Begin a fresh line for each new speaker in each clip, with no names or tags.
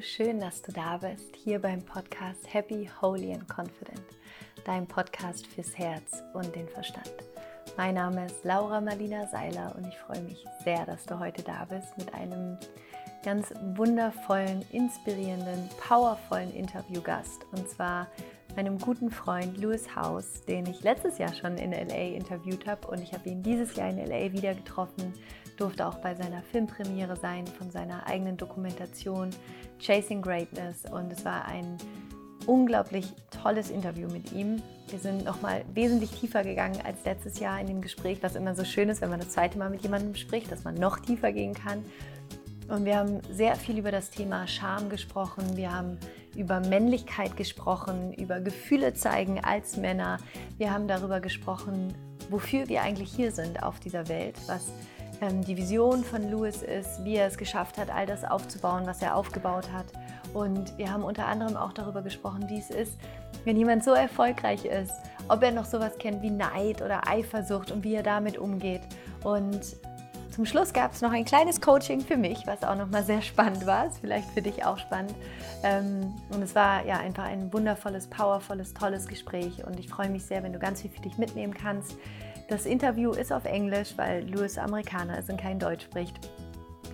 Schön, dass du da bist, hier beim Podcast Happy, Holy and Confident, dein Podcast fürs Herz und den Verstand. Mein Name ist Laura Marlina Seiler und ich freue mich sehr, dass du heute da bist mit einem ganz wundervollen, inspirierenden, powervollen Interviewgast. Und zwar meinem guten Freund Louis House, den ich letztes Jahr schon in LA interviewt habe. Und ich habe ihn dieses Jahr in LA wieder getroffen durfte auch bei seiner Filmpremiere sein von seiner eigenen Dokumentation Chasing Greatness und es war ein unglaublich tolles Interview mit ihm. Wir sind nochmal wesentlich tiefer gegangen als letztes Jahr in dem Gespräch, was immer so schön ist, wenn man das zweite Mal mit jemandem spricht, dass man noch tiefer gehen kann. Und wir haben sehr viel über das Thema Scham gesprochen. Wir haben über Männlichkeit gesprochen, über Gefühle zeigen als Männer. Wir haben darüber gesprochen, wofür wir eigentlich hier sind auf dieser Welt, was die Vision von Louis ist, wie er es geschafft hat, all das aufzubauen, was er aufgebaut hat. Und wir haben unter anderem auch darüber gesprochen, wie es ist, wenn jemand so erfolgreich ist, ob er noch sowas kennt wie Neid oder Eifersucht und wie er damit umgeht. Und zum Schluss gab es noch ein kleines Coaching für mich, was auch nochmal sehr spannend war. Ist vielleicht für dich auch spannend. Ähm, und es war ja einfach ein wundervolles, powervolles, tolles Gespräch. Und ich freue mich sehr, wenn du ganz viel für dich mitnehmen kannst. Das Interview ist auf Englisch, weil Louis Amerikaner ist und kein Deutsch spricht.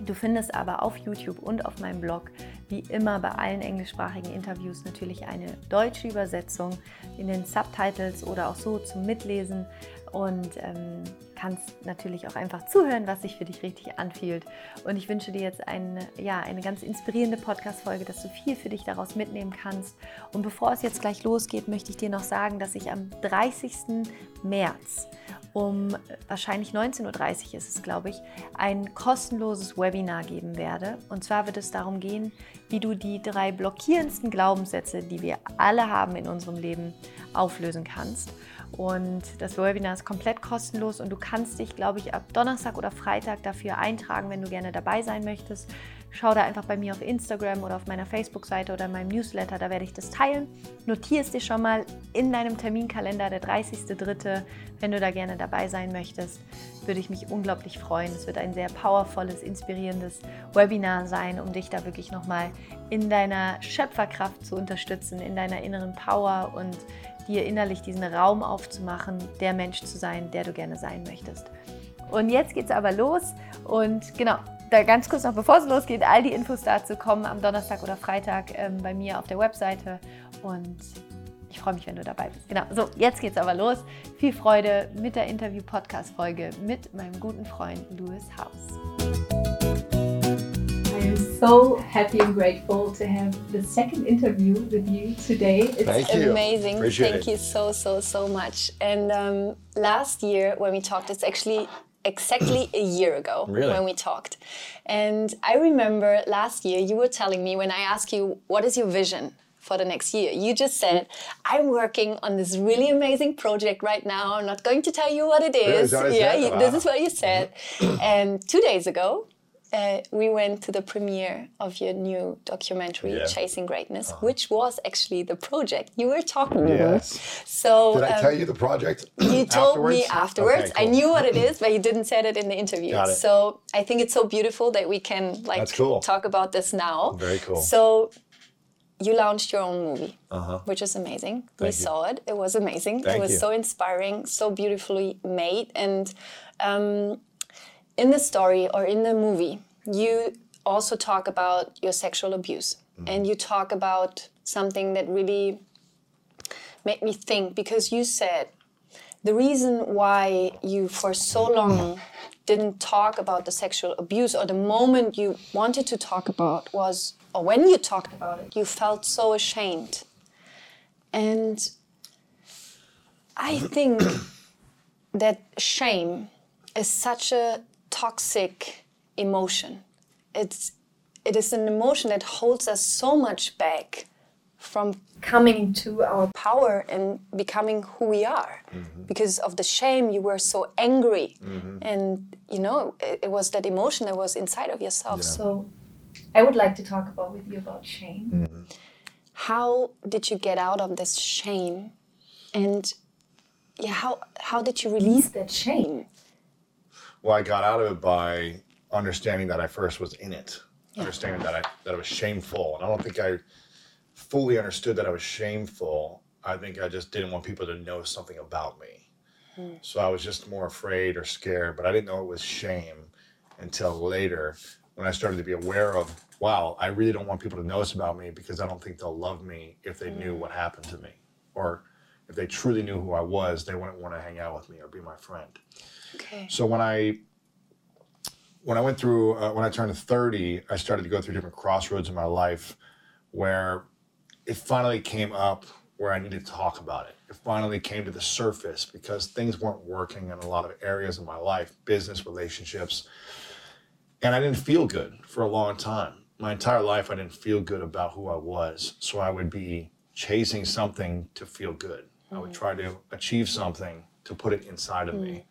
Du findest aber auf YouTube und auf meinem Blog, wie immer bei allen englischsprachigen Interviews, natürlich eine deutsche Übersetzung in den Subtitles oder auch so zum Mitlesen und ähm, kannst natürlich auch einfach zuhören, was sich für dich richtig anfühlt. Und ich wünsche dir jetzt eine, ja, eine ganz inspirierende Podcast-Folge, dass du viel für dich daraus mitnehmen kannst. Und bevor es jetzt gleich losgeht, möchte ich dir noch sagen, dass ich am 30. März um wahrscheinlich 19.30 Uhr ist es, glaube ich, ein kostenloses Webinar geben werde. Und zwar wird es darum gehen, wie du die drei blockierendsten Glaubenssätze, die wir alle haben in unserem Leben, auflösen kannst. Und das Webinar ist komplett kostenlos und du kannst dich, glaube ich, ab Donnerstag oder Freitag dafür eintragen, wenn du gerne dabei sein möchtest. Schau da einfach bei mir auf Instagram oder auf meiner Facebook-Seite oder in meinem Newsletter, da werde ich das teilen. Notier es dir schon mal in deinem Terminkalender, der 30.03., wenn du da gerne dabei sein möchtest. Würde ich mich unglaublich freuen. Es wird ein sehr powervolles, inspirierendes Webinar sein, um dich da wirklich nochmal in deiner Schöpferkraft zu unterstützen, in deiner inneren Power und dir innerlich diesen Raum aufzumachen, der Mensch zu sein, der du gerne sein möchtest. Und jetzt geht es aber los und genau, da ganz kurz noch bevor es losgeht, all die Infos dazu kommen am Donnerstag oder Freitag ähm, bei mir auf der Webseite und ich freue mich, wenn du dabei bist. Genau, so, jetzt geht's aber los. Viel Freude mit der Interview-Podcast-Folge mit meinem guten Freund Louis House. I'm so happy and grateful to have the second interview with you today.
It's Thank you.
amazing.
Appreciate
Thank
it.
you so, so, so much. And um, last year when we talked, it's actually exactly a year ago
really?
when we talked. And I remember last year you were telling me when I asked you, what is your vision? For the next year, you just said, I'm working on this really amazing project right now. I'm not going to tell you what it is. Yeah,
you,
wow. this is what you said. and two days ago, uh, we went to the premiere of your new documentary,
Yeah.
Chasing Greatness, which was actually the project you were talking
Yes.
about. So
Did I
um,
tell you the project?
you told me
afterwards?
afterwards.
Okay,
I knew what it is, but you didn't say it in the interview.
Got it.
So I think it's so beautiful that we can like
cool.
talk about this now.
Very cool.
So you launched your own movie,
Uh-huh.
which is amazing. we
you.
saw it. It was amazing.
Thank
it was
you.
so inspiring, so beautifully made. And um, in the story or in the movie, you also talk about your sexual abuse.
Mm-hmm.
And you talk about something that really made me think because you said the reason why you for so long didn't talk about the sexual abuse or the moment you wanted to talk about was or when you talked about it you felt so ashamed and i think that shame is such a toxic emotion it's it is an emotion that holds us so much back from coming to our power and becoming who we are. Mm-hmm. Because of the shame you were so angry. Mm-hmm. And you know it, it was that emotion that was inside of yourself. So
So, I would like to talk about with you about shame. Mm-hmm.
how did you get out of this shame? And yeah how how did you release that shame?
Well, I got out of it by understanding that I first was in it. understanding that I that I was shameful, and I don't think I fully understood that I was shameful. I think I just didn't want people to know something about me. Hmm. So I was just more afraid or scared, but I didn't know it was shame until later when I started to be aware of, wow, I really don't want people to know this about me because I don't think they'll love me if they knew what happened to me. Or if they truly knew who I was, they wouldn't want to hang out with me or be my friend.
Okay.
So when I when I went through uh, when I turned 30, I started to go through different crossroads in my life where it finally came up where I needed to talk about it. It finally came to the surface because things weren't working in a lot of areas of my life, business, relationships. And I didn't feel good for a long time. My entire life, I didn't feel good about who I was. So I would be chasing something to feel good. I would try to achieve something to put it inside of me.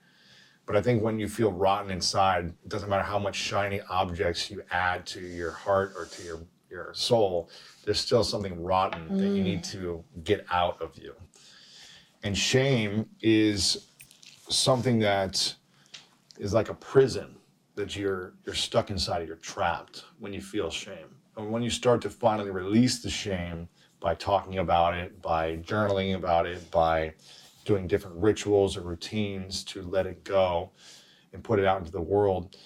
But I think when you feel rotten inside, it doesn't matter how much shiny objects you add to your heart or to your, your soul, there's still something rotten that you need mm. to get out of you. And shame is something that is like a prison that you're you're stuck inside of, you're trapped when you feel shame. And when you start to finally release the shame by talking about it, by journaling about it, by doing different rituals or routines to let it go and put it out into the world,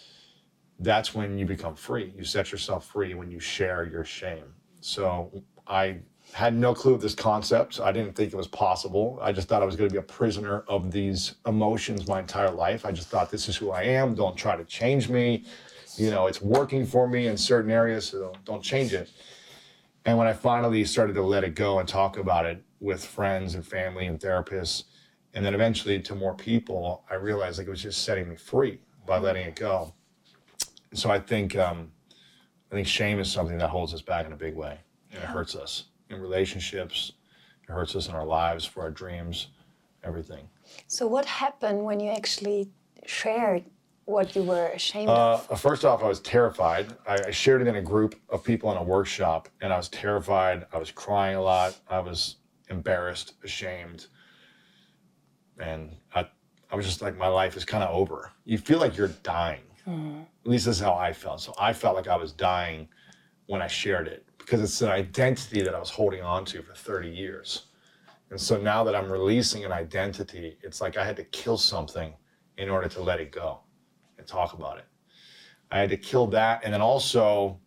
that's when you become free. You set yourself free when you share your shame. So I had no clue of this concept. I didn't think it was possible. I just thought I was going to be a prisoner of these emotions my entire life. I just thought this is who I am. Don't try to change me. You know, it's working for me in certain areas, so don't change it. And when I finally started to let it go and talk about it with friends and family and therapists, and then eventually to more people, I realized like it was just setting me free by letting it go. So I think um, I think shame is something that holds us back in a big way, and it hurts us in relationships. It hurts us in our lives, for our dreams, everything.
So what happened when you actually shared what you were ashamed
Uh,
of?
first off, I was terrified. I, I shared it in a group of people in a workshop, and I was terrified. I was crying a lot. I was embarrassed, ashamed, and I, I was just like, my life is kind of over. You feel like you're dying. Mm-hmm. At least that's how I felt. So I felt like I was dying when I shared it because it's an identity that I was holding on to for 30 years. And so now that I'm releasing an identity, it's like I had to kill something in order to let it go and talk about it. I had to kill that, and then also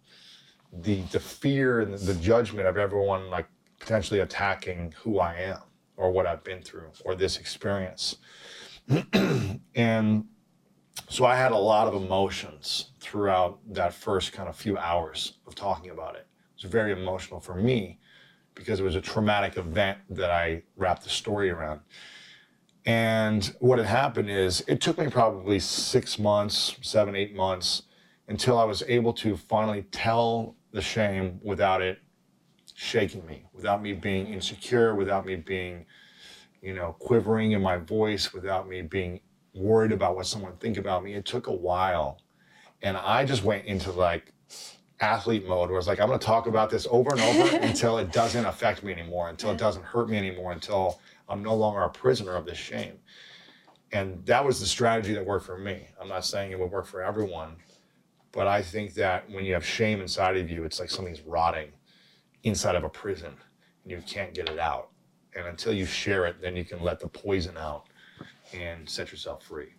the the fear and the judgment of everyone like potentially attacking who I am or what I've been through or this experience. and so I had a lot of emotions throughout that first kind of few hours of talking about it. It was very emotional for me because it was a traumatic event that I wrapped the story around. And what had happened is it took me probably six months, seven, eight months until I was able to finally tell the shame without it shaking me, without me being insecure, without me being, you know, quivering in my voice, without me being worried about what someone think about me. It took a while. And I just went into like athlete mode where it's like, I'm going to talk about this over and over until it doesn't affect me anymore, until it doesn't hurt me anymore, until I'm no longer a prisoner of this shame. And that was the strategy that worked for me. I'm not saying it would work for everyone, but I think that when you have shame inside of you, it's like something's rotting inside of a prison and you can't get it out. And until you share it, then you can let the poison out and set yourself free.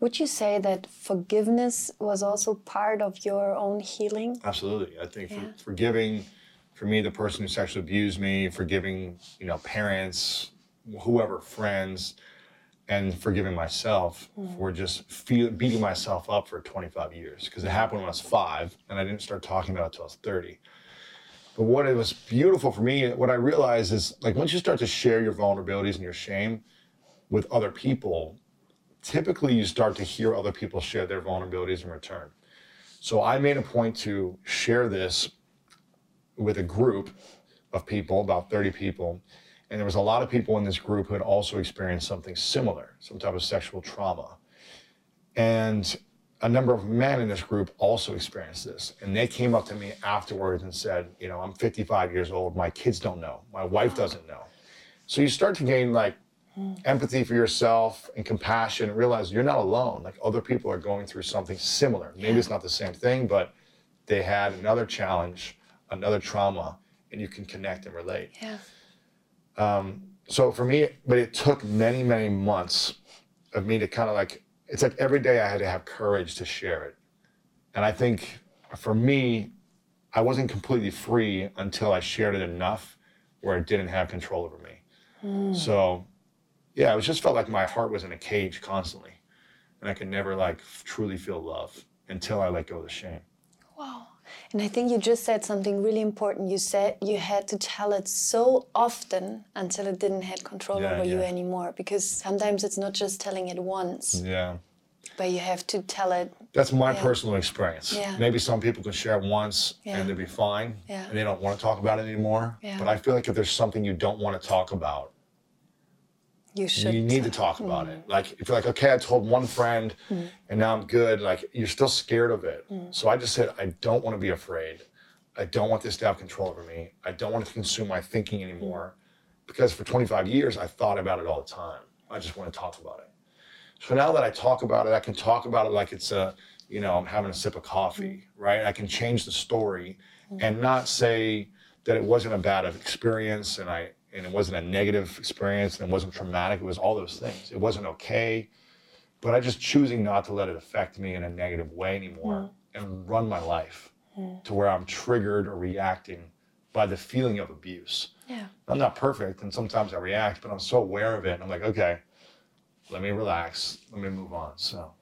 Would you say that forgiveness was also part of your own healing?
Absolutely. I think for, forgiving, for me, the person who sexually abused me, forgiving, you know, parents, whoever, friends, and forgiving myself mm. for just feel, beating myself up for 25 years because it happened when I was five and I didn't start talking about it until I was 30. But what it was beautiful for me, what I realized is like once you start to share your vulnerabilities and your shame with other people, typically you start to hear other people share their vulnerabilities in return. So I made a point to share this with a group of people, about 30 people. And there was a lot of people in this group who had also experienced something similar, some type of sexual trauma. And a number of men in this group also experienced this. And they came up to me afterwards and said, you know, I'm 55 years old. My kids don't know. My wife doesn't know. So you start to gain like hmm. empathy for yourself and compassion and realize you're not alone. Like other people are going through something similar. Maybe it's not the same thing, but they had another challenge, another trauma, and you can connect and relate.
Yeah.
Um, so for me, but it took many, many months of me to kind of like, it's like every day I had to have courage to share it. And I think for me, I wasn't completely free until I shared it enough where it didn't have control over me. Hmm. So yeah, it just felt like my heart was in a cage constantly. And I could never like truly feel love until I let go of the shame.
And I think you just said something really important. You said you had to tell it so often until it didn't have control
Yeah,
over you anymore. Because sometimes it's not just telling it once,
Yeah.
but you have to tell it.
That's my
Yeah.
personal experience.
Yeah.
Maybe some people can share it once
Yeah.
and they'll be fine
Yeah.
and they don't want to talk about it anymore.
Yeah.
But I feel like if there's something you don't want to talk about,
You should.
you need to talk about
Mm.
it. Like if you're like, okay, I told one friend and now I'm good, like you're still scared of it.
Mm.
So I just said, I don't want to be afraid. I don't want this to have control over me. I don't want it to consume my thinking anymore. Because for 25 years I thought about it all the time. I just want to talk about it. So now that I talk about it, I can talk about it like it's a, you know, I'm having a sip of coffee, right? I can change the story and not say that it wasn't a bad experience and I and it wasn't a negative experience and it wasn't traumatic. It was all those things. It wasn't okay. But I just choosing not to let it affect me in a negative way anymore and run my life to where I'm triggered or reacting by the feeling of abuse.
Yeah.
I'm not perfect and sometimes I react, but I'm so aware of it and I'm like, okay, let me relax, let me move on. So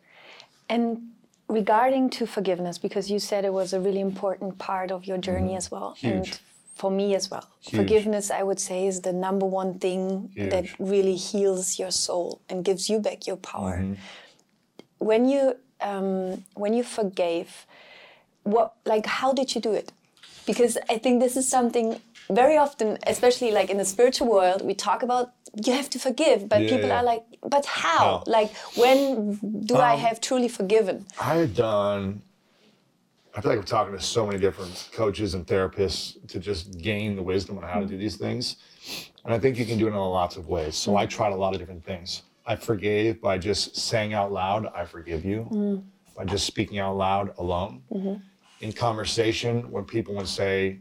And regarding to forgiveness, because you said it was a really important part of your journey as well,
Mm-hmm. Huge.
and for me as well,
Huge.
forgiveness, I would say, is the number one thing that really heals your soul and gives you back your power.
Mm-hmm.
When you um, when you forgave, what like how did you do it? Because I think this is something very often, especially like in the spiritual world, we talk about you have to forgive, but
Yeah,
people
yeah.
are like, but how?
How?
Like when do I
Um,
have truly forgiven?
I had done, I feel like I'm talking to so many different coaches and therapists to just gain the wisdom on how to do these things. And I think you can do it in lots of ways. So I tried a lot of different things. I forgave by just saying out loud, I forgive you, by just speaking out loud alone. In conversation, when people would say,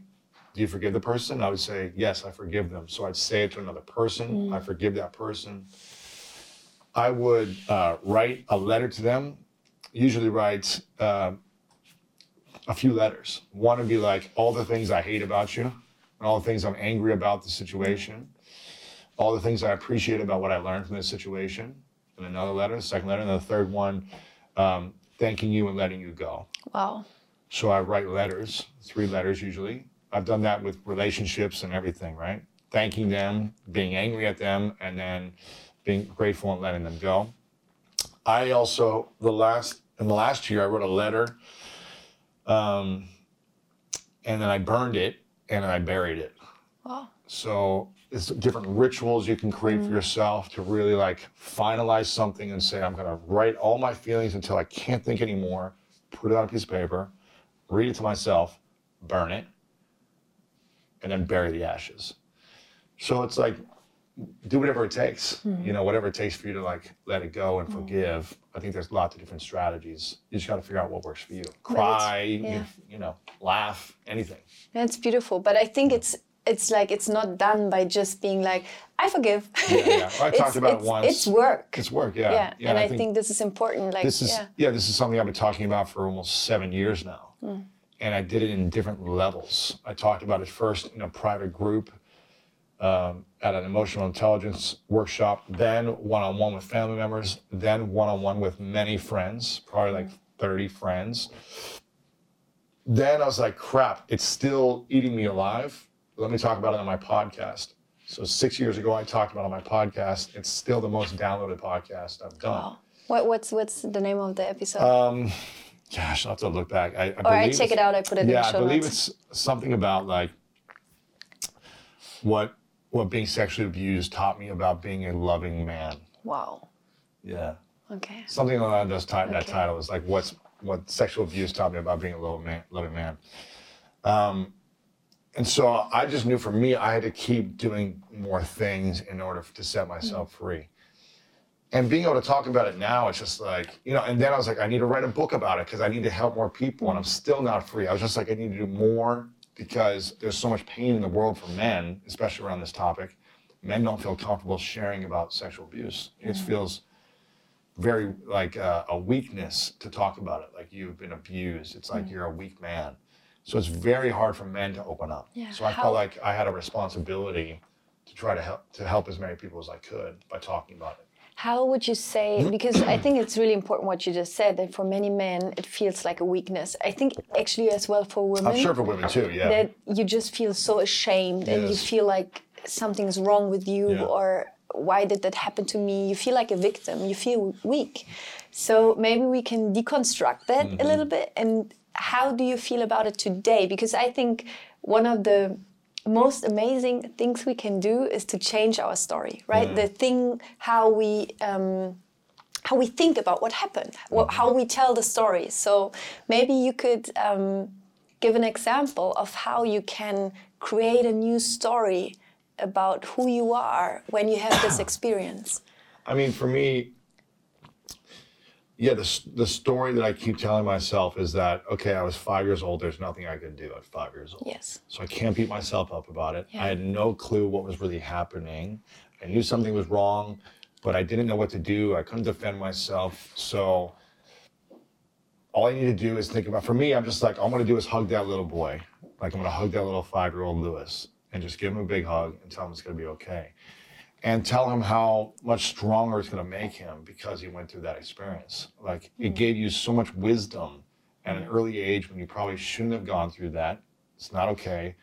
Do you forgive the person? I would say, Yes, I forgive them. So I'd say it to another person, I forgive that person. I would uh, write a letter to them, usually write uh, a few letters. One would be like all the things I hate about you, and all the things I'm angry about the situation, all the things I appreciate about what I learned from this situation. And another letter, second letter, and the third one, um, thanking you and letting you go.
Wow.
So I write letters, three letters usually. I've done that with relationships and everything, right? Thanking them, being angry at them, and then being grateful and letting them go. I also the last in the last year I wrote a letter, um, and then I burned it and I buried it.
Wow.
So it's different rituals you can create for yourself to really like finalize something and say, I'm gonna write all my feelings until I can't think anymore, put it on a piece of paper, read it to myself, burn it, and then bury the ashes. So it's like do whatever it takes, hmm. you know, whatever it takes for you to like let it go and hmm. forgive. I think there's lots of different strategies. You just got to figure out what works for you. Cry, you-
yeah.
you know, laugh, anything.
That's beautiful. But I think it's it's like it's not done by just being like, I forgive.
Yeah, yeah. I talked
It's-
about it once.
It's work.
It's work, yeah.
yeah. yeah and I, think, this is important. Like
this is
yeah.
yeah. this is something I've been talking about for almost seven years now, hmm. and I did it in different levels. I talked about it first in a private group um, at an emotional intelligence workshop, then one-on-one with family members, then one-on-one with many friends, probably like thirty friends. Then I was like, crap, it's still eating me alive. Let me talk about it on my podcast. So six years ago, I talked about it on my podcast. It's still the most downloaded podcast I've done.
Wow. What, what's what's the name of the episode?
Um, gosh, I'll have to look back. I, I
or I check it out. I put it in
Yeah,
the
I believe
notes.
it's something about like what what being sexually abused taught me about being a loving man.
Wow.
Yeah,
Okay.
something along those ti- that title is like what's what sexual abuse taught me about being a loving man. Loving man. Um, and so I just knew for me, I had to keep doing more things in order to set myself free. and being able to talk about it now, it's just like, you know, and then I was like, I need to write a book about it because I need to help more people and I'm still not free. I was just like, I need to do more because there's so much pain in the world for men, especially around this topic. Men don't feel comfortable sharing about sexual abuse. It feels very like uh, a weakness to talk about it, like you've been abused. It's like you're a weak man. So it's very hard for men to open up.
Yeah,
So I
how-
felt like I had a responsibility to try to help to help as many people as I could by talking about it.
How would you say? Because I think it's really important what you just said. That for many men, it feels like a weakness. I think actually as well for women.
I'm sure for women too, yeah.
that you just feel so ashamed and you feel like something's wrong with you
Yeah.
or why did that happen to me you feel like a victim you feel weak so maybe we can deconstruct that
Mm-hmm.
a little bit and how do you feel about it today because i think one of the most amazing things we can do is to change our story right the thing how we um, how we think about what happened, wha- how we tell the story. So maybe you could um, give an example of how you can create a new story about who you are when you have this experience.
I mean, for me, yeah, the, the story that I keep telling myself is that, okay, I was five years old. There's nothing I could do at five years old.
Yes.
So I can't beat myself up about it.
Yeah.
I had no clue what was really happening. I knew something was wrong, but I didn't know what to do. I couldn't defend myself. So all I need to do is think about, for me, I'm just like, all I'm going to do is hug that little boy. Like I'm going to hug that little five year old Lewis and just give him a big hug and tell him it's going to be okay and tell him how much stronger it's going to make him because he went through that experience. Like it hmm. gave you so much wisdom at an early age when you probably shouldn't have gone through that. It's not okay.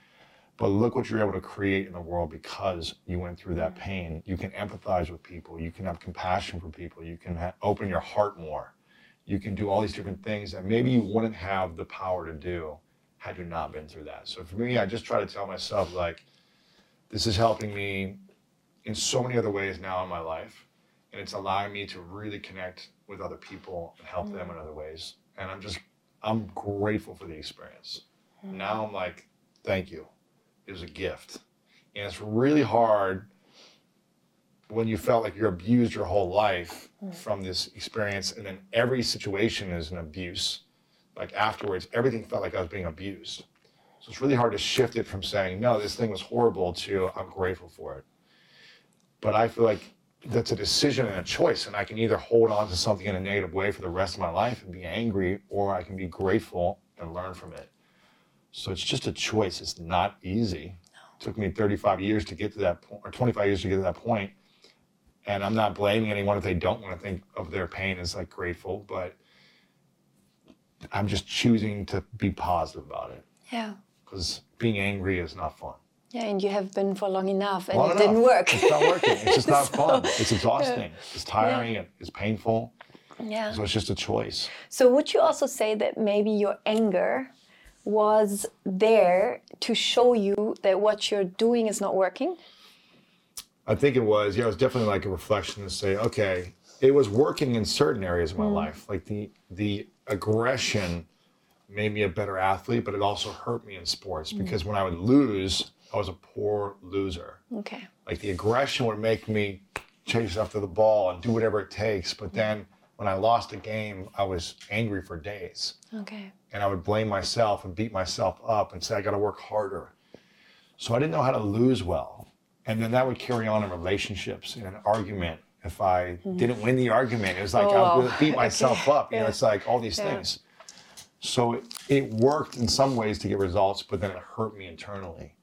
But look what you're able to create in the world because you went through that hmm. pain. You can empathize with people. You can have compassion for people. You can ha- open your heart more. You can do all these different things that maybe you wouldn't have the power to do had you not been through that. So for me, I just try to tell myself, like, this is helping me in so many other ways now in my life. And it's allowing me to really connect with other people and help them in mm. other ways. And i'm just i'm grateful for the experience. Mm. Now i'm like thank you. It was a gift. And it's really hard when you felt like you're abused your whole life mm. from this experience and then every situation is an abuse. Like afterwards everything felt like i was being abused. So it's really hard to shift it from saying no this thing was horrible to i'm grateful for it but I feel like that's a decision and a choice, and I can either hold on to something in a negative way for the rest of my life and be angry, or I can be grateful and learn from it. So it's just a choice. It's not easy. It took me 35 years to get to that point, or 25 years to get to that point. And I'm not blaming anyone if they don't want to think of their pain as like grateful, but I'm just choosing to be positive about it
Yeah.
because being angry is not fun.
Yeah, and you have been for long enough and
Long
it didn't work.
It's not working. It's just not fun. It's exhausting. It's tiring. and It's painful.
yeah.
So it's just a choice.
So would you also say that maybe your anger was there to show you that what you're doing is not working?
I think it was. Yeah, it was definitely like a reflection to say, okay, it was working in certain areas of my mm. life. Like the the aggression made me a better athlete, but it also hurt me in sports mm. because when I would lose, I was a poor loser.
Okay.
Like the aggression would make me chase after the ball and do whatever it takes. But then when I lost a game, I was angry for days.
Okay.
and I would blame myself and beat myself up and say I got to work harder. So I didn't know how to lose well, and then that would carry on in relationships in an argument. If I didn't win the argument, it was like
Oh,
I would oh. beat myself up. You know,
Yeah.
it's like all these
Yeah.
things. So it, it worked in some ways to get results, but then it hurt me internally.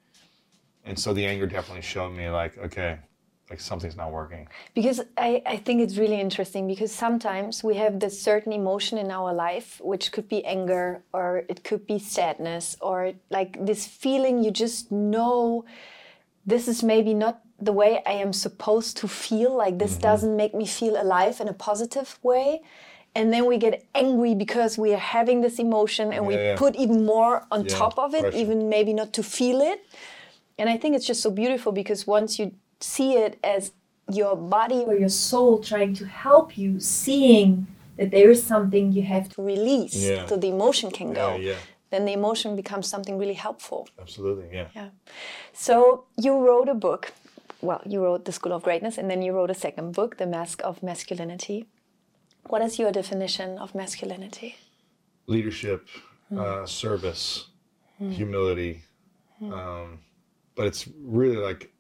And so the anger definitely showed me like, okay, like something's not working.
Because I, I think it's really interesting because sometimes we have this certain emotion in our life, which could be anger or it could be sadness or like this feeling you just know this is maybe not the way I am supposed to feel. Like this mm-hmm. doesn't make me feel alive in a positive way. And then we get angry because we are having this emotion and we
Yeah, yeah.
put even more on
Yeah,
top of it,
pressure.
even maybe not to feel it. And I think it's just so beautiful because once you see it as your body or your soul trying to help you, seeing that there is something you have to release
Yeah.
so the emotion can go,
Yeah, yeah.
then the emotion becomes something really helpful.
Absolutely, yeah.
Yeah. So you wrote a book well, you wrote The School of Greatness, and then you wrote a second book, The Mask of Masculinity. What is your definition of masculinity?
Leadership, uh, service, humility. Um, but it's really like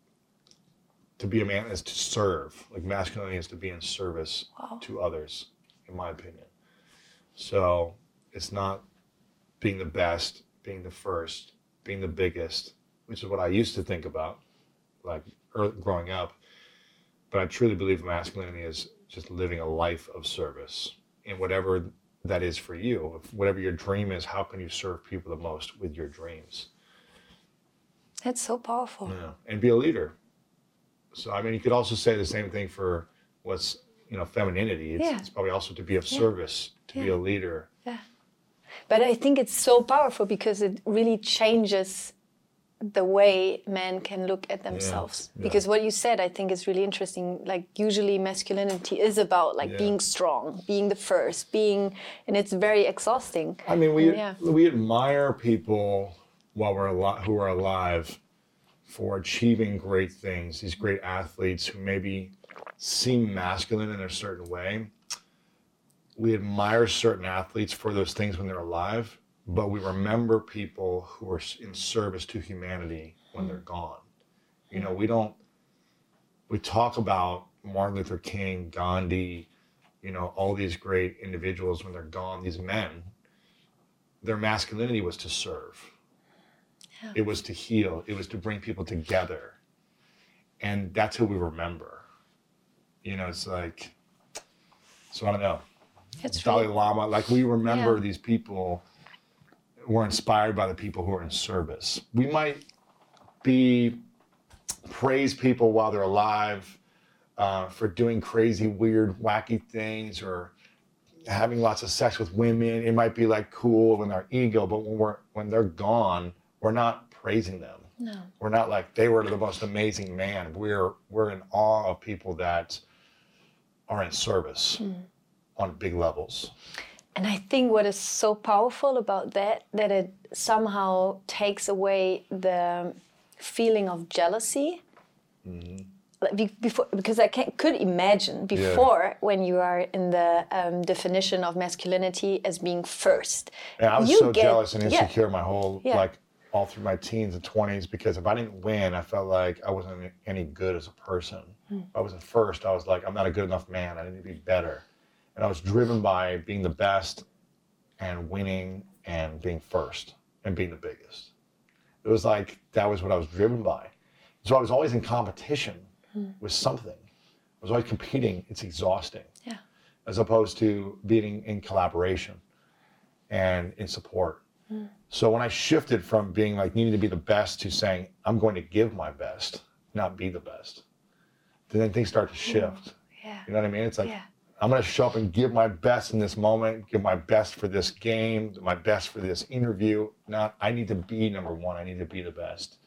to be a man is to serve. Like masculinity is to be in service
Wow.
to others, in my opinion. So it's not being the best, being the first, being the biggest, which is what I used to think about, like early, growing up. But I truly believe masculinity is just living a life of service in whatever that is for you. If whatever your dream is, how can you serve people the most with your dreams?
That's so powerful.
Yeah. And be a leader. So I mean, you could also say the same thing for what's you know femininity. It's,
Yeah.
it's probably also to be of service, to be a leader.
Yeah. But I think it's so powerful because it really changes the way men can look at themselves.
yeah.
Because what you said, I think, is really interesting. Like, usually masculinity is about like
Yeah.
being strong, being the first, being, and it's very exhausting.
I mean, we
Yeah.
we admire people while we're alive, who are alive, for achieving great things. These great athletes who maybe seem masculine in a certain way. We admire certain athletes for those things when they're alive, but we remember people who are in service to humanity when they're gone. You know, we don't. We talk about Martin Luther King, Gandhi, you know, all these great individuals when they're gone. These men, their masculinity was to serve.
Yeah.
It was to heal. It was to bring people together, and that's who we remember. You know, it's like, so I don't know.
It's
Dalai Lama, like we remember
Yeah.
these people were inspired by the people who are in service. We might be praise people while they're alive uh, for doing crazy, weird, wacky things or having lots of sex with women. It might be like cool in our ego, but when we're when they're gone, we're not praising them.
no.
We're not like they were the most amazing man. We're we're in awe of people that are in service on big levels.
And I think what is so powerful about that, that it somehow takes away the feeling of jealousy. Like be- before, because I could imagine before when you are in the um, definition of masculinity as being first.
And I was
you
so
get-
jealous and
yeah.
insecure my whole
Yeah.
like all through my teens and twenties because if I didn't win, I felt like I wasn't any good as a person. If I wasn't first, I was like, I'm not a good enough man. I need to be better. And I was driven by being the best and winning and being first and being the biggest. It was like that was what I was driven by. So I was always in competition
Hmm.
with something. I was always competing. It's exhausting
Yeah.
as opposed to being in collaboration and in support. So when I shifted from being like needing to be the best to saying I'm going to give my best, not be the best, then things start to shift.
Yeah.
You know what I mean? It's like
Yeah.
I'm going to show up and give my best in this moment, give my best for this game, my best for this interview. Not I need to be number one. I need to be the best.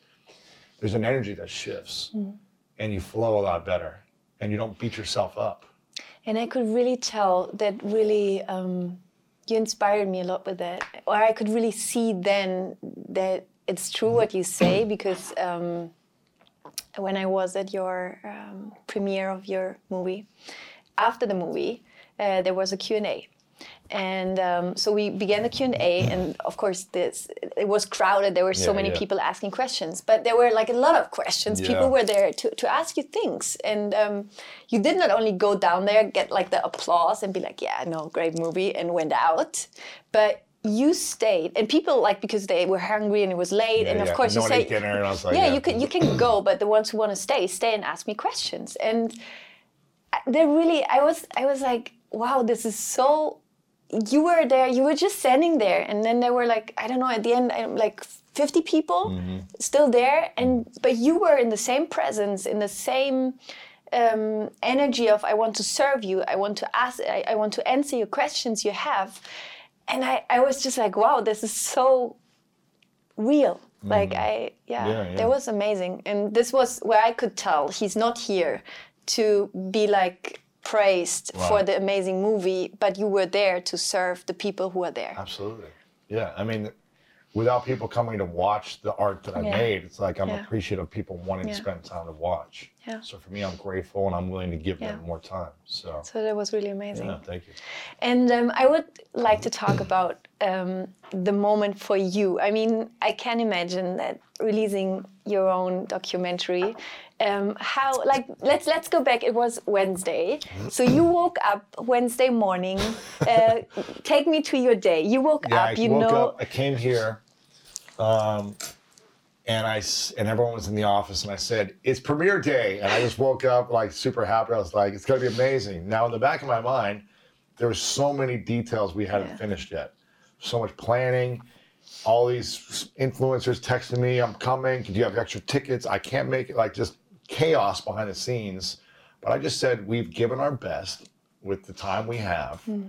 There's an energy that shifts, and you flow a lot better, and you don't beat yourself up.
And I could really tell that really um, you inspired me a lot with that. Or I could really see then that it's true what you say because um, when I was at your um, premiere of your movie, after the movie, uh, there was a Q&A. And um, so we began the Q&A and of course this it was crowded there were so
Yeah,
many
yeah.
people asking questions but there were like a lot of questions
Yeah.
people were there to, to ask you things and um, you did not only go down there get like the applause and be like yeah no great movie and went out but you stayed and people like because they were hungry and it was late
Yeah,
and of
yeah.
course
No
you say
dinner, and I was like,
yeah,
yeah.
you can you can go but the ones who want to stay stay and ask me questions and they really i was i was like wow this is so you were there you were just standing there and then there were like i don't know at the end um, like 50 people mm-hmm. still there and but you were in the same presence in the same um, energy of i want to serve you i want to ask I, I want to answer your questions you have. And I, I was just like wow this is so real. Mm-hmm. Like i yeah,
Yeah, yeah.
that was amazing. And this was where i could tell he's not here to be like praised for the amazing movie but you were there to serve the people who are there
Absolutely. Yeah. I mean, without people coming to watch the art that I
Yeah.
made, it's like I'm
Yeah.
appreciative of people wanting
Yeah.
to spend time to watch.
Yeah.
So for me, I'm grateful and I'm willing to give them more time. So,
So that was really amazing.
yeah, thank you.
And um, I would like to talk about um, the moment for you. I mean, I can imagine that releasing your own documentary. Um, how like let's let's go back. It was Wednesday, so you woke up Wednesday morning. Uh, take me to your day. You woke
Yeah,
up.
I
You
woke
know.
up. I came here, um, and i and everyone was in the office, and I said it's premiere day, and I just woke up like super happy. I was like, it's gonna be amazing. Now in the back of my mind, there was so many details we hadn't
Yeah.
finished yet, so much planning. All these influencers texting me, I'm coming. Do you have extra tickets? I can't make it. Like just chaos behind the scenes. But I just said we've given our best with the time we have hmm.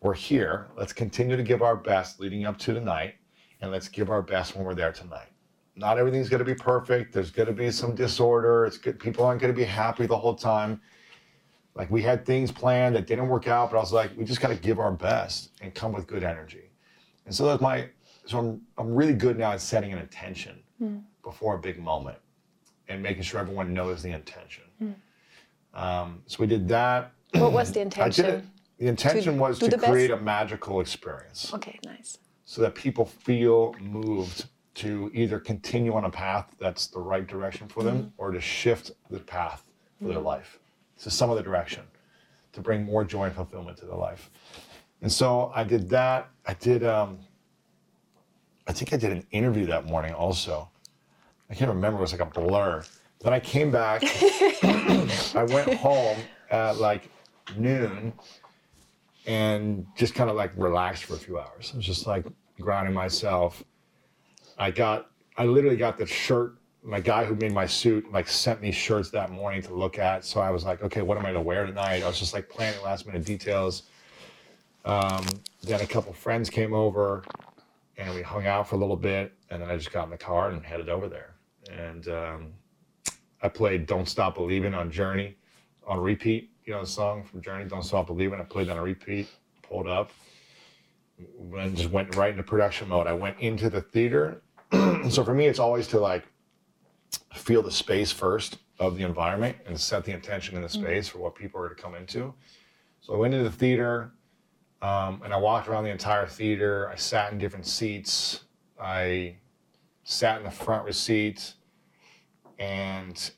we're here. Let's continue to give our best leading up to tonight, and let's give our best when we're there tonight. Not everything's going to be perfect. There's going to be some disorder. It's good. People aren't going to be happy the whole time. Like we had things planned that didn't work out, but I was like, we just got to give our best and come with good energy. And so that's my. So I'm I'm really good now at setting an intention hmm. before a big moment, and making sure everyone knows the intention. Um, so we did that.
what was the intention?
I did it. The intention was to
the best?
create a magical experience
Okay, nice.
so that people feel moved to either continue on a path that's the right direction for them
Mm-hmm.
or to shift the path for their life to some other direction to bring more joy and fulfillment to their life. And so I did that. I did, um, I think I did an interview that morning also. I can't remember, it was like a blur. Then I came back, I went home at like noon and just kind of like relaxed for a few hours. I was just like grounding myself. I got, I literally got the shirt. My guy who made my suit like sent me shirts that morning to look at. So I was like, okay, what am I gonna wear tonight? I was just like planning last minute details. Um, then a couple friends came over and we hung out for a little bit. And then I just got in the car and headed over there. And um, I played Don't Stop Believing on Journey on repeat. You know the song from Journey, Don't Stop Believing. I played that on repeat, pulled up, and just went right into production mode. I went into the theater. so for me, it's always to like feel the space first of the environment and set the intention in the space for what people are to come into. So I went into the theater um, and I walked around the entire theater. I sat in different seats. I sat in the front seat and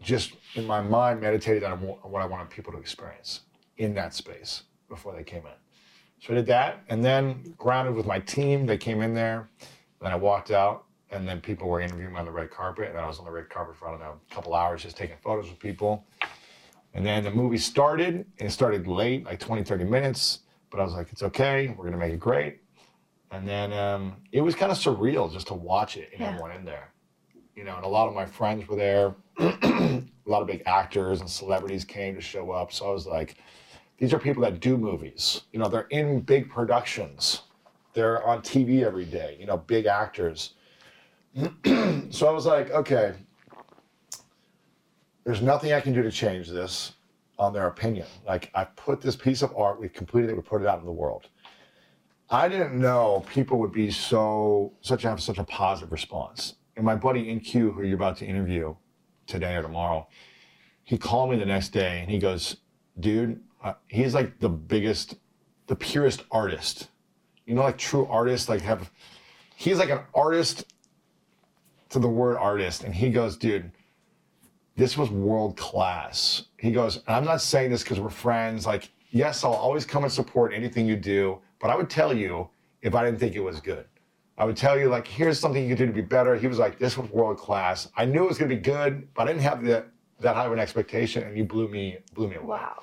just in my mind meditated on what I wanted people to experience in that space before they came in. So I did that, and then grounded with my team. They came in there, then I walked out, and then people were interviewing me on the red carpet, and I was on the red carpet for I don't know a couple hours just taking photos with people. And then the movie started, and it started late, like 20, 30 minutes. But I was like, it's okay, we're gonna make it great. And then um, it was kind of surreal just to watch it and
Yeah.
everyone in there. You know, and a lot of my friends were there. a lot of big actors and celebrities came to show up. So I was like, these are people that do movies. You know, they're in big productions. They're on TV every day, you know, big actors. so I was like, okay, there's nothing I can do to change this on their opinion. Like, I put this piece of art, we've completed it, we put it out in the world. I didn't know people would be so, such have such a positive response. And my buddy InQ, who you're about to interview today or tomorrow, he called me the next day and he goes, dude, uh, he's like the biggest, the purest artist. You know, like true artists, like have, he's like an artist to the word artist. And he goes, dude, this was world class. He goes, I'm not saying this because we're friends. Like, yes, I'll always come and support anything you do, but I would tell you if I didn't think it was good. I would tell you, like, here's something you could do to be better. He was like, this was world class. I knew it was gonna be good, but I didn't have the, that high of an expectation, and you blew me, blew me away.
Wow.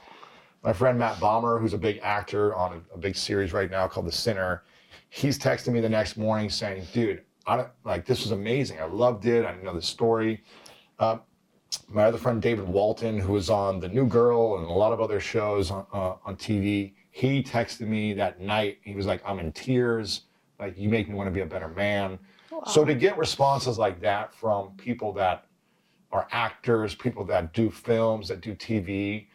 My friend Matt Bomer, who's a big actor on a, a big series right now called The Sinner, he's texting me the next morning saying, "Dude, I don't, like this was amazing. I loved it. I know the story." Uh, my other friend David Walton, who was on The New Girl and a lot of other shows on, uh, on TV, he texted me that night. He was like, "I'm in tears. Like you make me want to be a better man." So to get responses like that from people that are actors, people that do films, that do TV,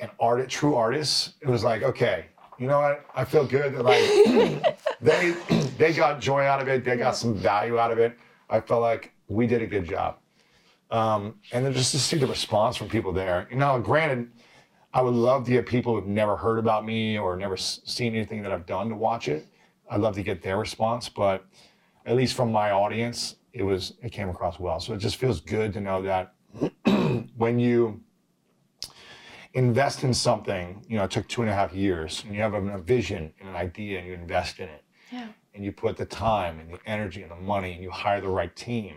and art, true artists, it was like, okay, you know what? I feel good that like they they got joy out of it. They got some value out of it. I felt like we did a good job. Um, and then just to see the response from people there. You know, granted, I would love to get people who've never heard about me or never seen anything that I've done to watch it. I'd love to get their response, but at least from my audience, it was it came across well. So it just feels good to know that when you invest in something, you know, it took two and a half years, and you have a, vision and an idea, and you invest in it,
yeah.
and you put the time and the energy and the money, and you hire the right team,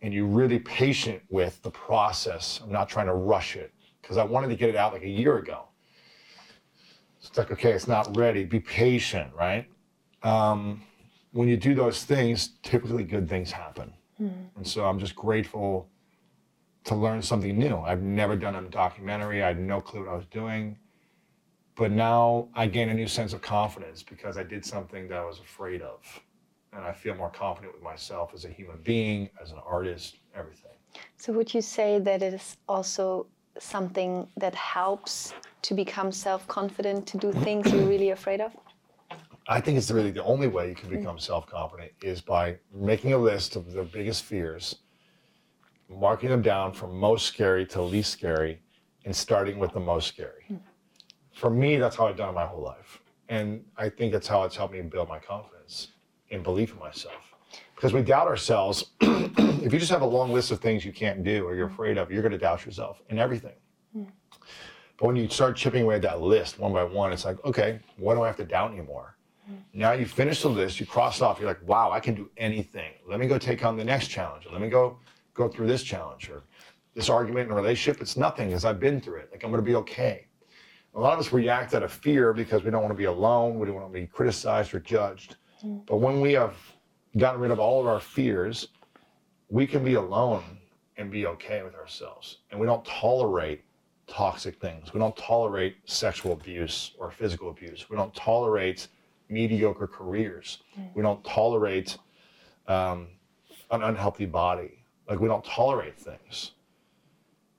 and you're really patient with the process. I'm not trying to rush it because I wanted to get it out like a year ago. It's like, okay, it's not ready. Be patient, right? Um, when you do those things, typically good things happen. Mm. And so I'm just grateful to learn something new. I've never done a documentary. I had no clue what I was doing. But now I gain a new sense of confidence because I did something that I was afraid of. And I feel more confident with myself as a human being, as an artist, everything.
So, would you say that it is also something that helps to become self confident to do things you're really afraid of?
I think it's really the only way you can become mm. self confident is by making a list of the biggest fears marking them down from most scary to least scary and starting with the most scary. Hmm. For me, that's how I've done it my whole life. And I think that's how it's helped me build my confidence and belief in myself. Because we doubt ourselves. if you just have a long list of things you can't do or you're afraid of, you're going to doubt yourself in everything. Hmm. But when you start chipping away at that list one by one, it's like, okay, what do I have to doubt anymore? Hmm. Now you finish the list, you cross it off, you're like, wow, I can do anything. Let me go take on the next challenge. Let me go go through this challenge or this argument in a relationship. It's nothing because I've been through it. Like I'm going to be okay. A lot of us react out of fear because we don't want to be alone. We don't want to be criticized or judged. Mm. But when we have gotten rid of all of our fears, we can be alone and be okay with ourselves. And we don't tolerate toxic things. We don't tolerate sexual abuse or physical abuse. We don't tolerate mediocre careers. Mm. We don't tolerate um, an unhealthy body. Like we don't tolerate things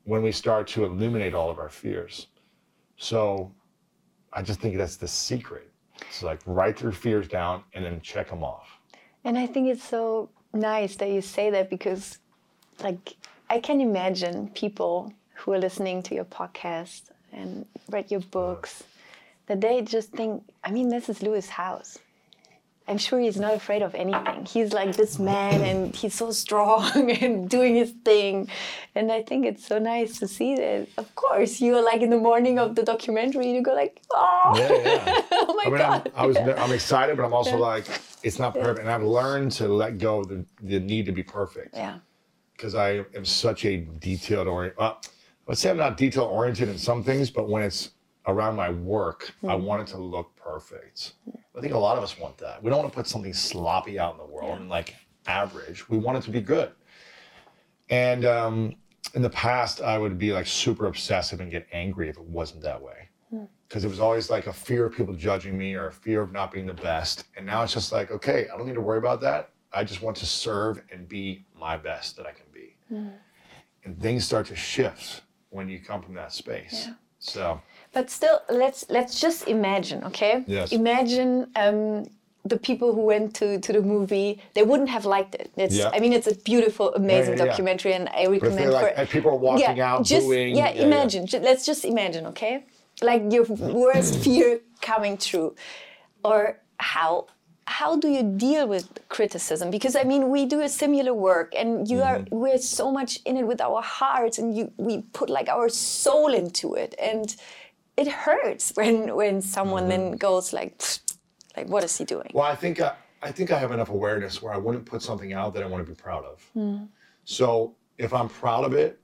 when we start to eliminate all of our fears. So I just think that's the secret. It's like write your fears down and then check them off.
And I think it's so nice that you say that because, like, I can imagine people who are listening to your podcast and read your books that they just think, I mean, this is Lewis Howes. I'm sure he's not afraid of anything. He's like this man and he's so strong and doing his thing. And I think it's so nice to see that. Of course, you're like in the morning of the documentary, you go like, oh, yeah, yeah. oh my I mean, God.
I'm, I was, yeah. I'm excited, but I'm also like, it's not perfect. And I've learned to let go of the, the need to be perfect.
Yeah.
Because I am such a detailed oriented, well, let's say I'm not detail oriented in some things, but when it's around my work, mm. I hmm. want it to look perfect. I think a lot of us want that. We don't want to put something sloppy out in the world yeah. and like average. We want it to be good. And um, in the past, I would be like super obsessive and get angry if it wasn't that way. Because it was always like a fear of people judging me or a fear of not being the best. And now it's just like, okay, I don't need to worry about that. I just want to serve and be my best that I can be. Mm. And things start to shift when you come from that space. Yeah. So
but still, let's let's just imagine, okay?
Yes.
Imagine um, the people who went to, to the movie, they wouldn't have liked it. It's, yeah. I mean, it's a beautiful, amazing yeah, yeah, documentary, and I recommend
like,
for.
people are walking yeah, out,
just,
booing.
Yeah, imagine. let's just imagine, okay? Like your worst fear coming true, or how how do you deal with criticism because i mean we do a similar work and you mm-hmm. are we're so much in it with our hearts and you we put like our soul into it and it hurts when when someone mm-hmm. then goes like like what is he doing
well i think I, I think i have enough awareness where i wouldn't put something out that i want to be proud of mm. so if i'm proud of it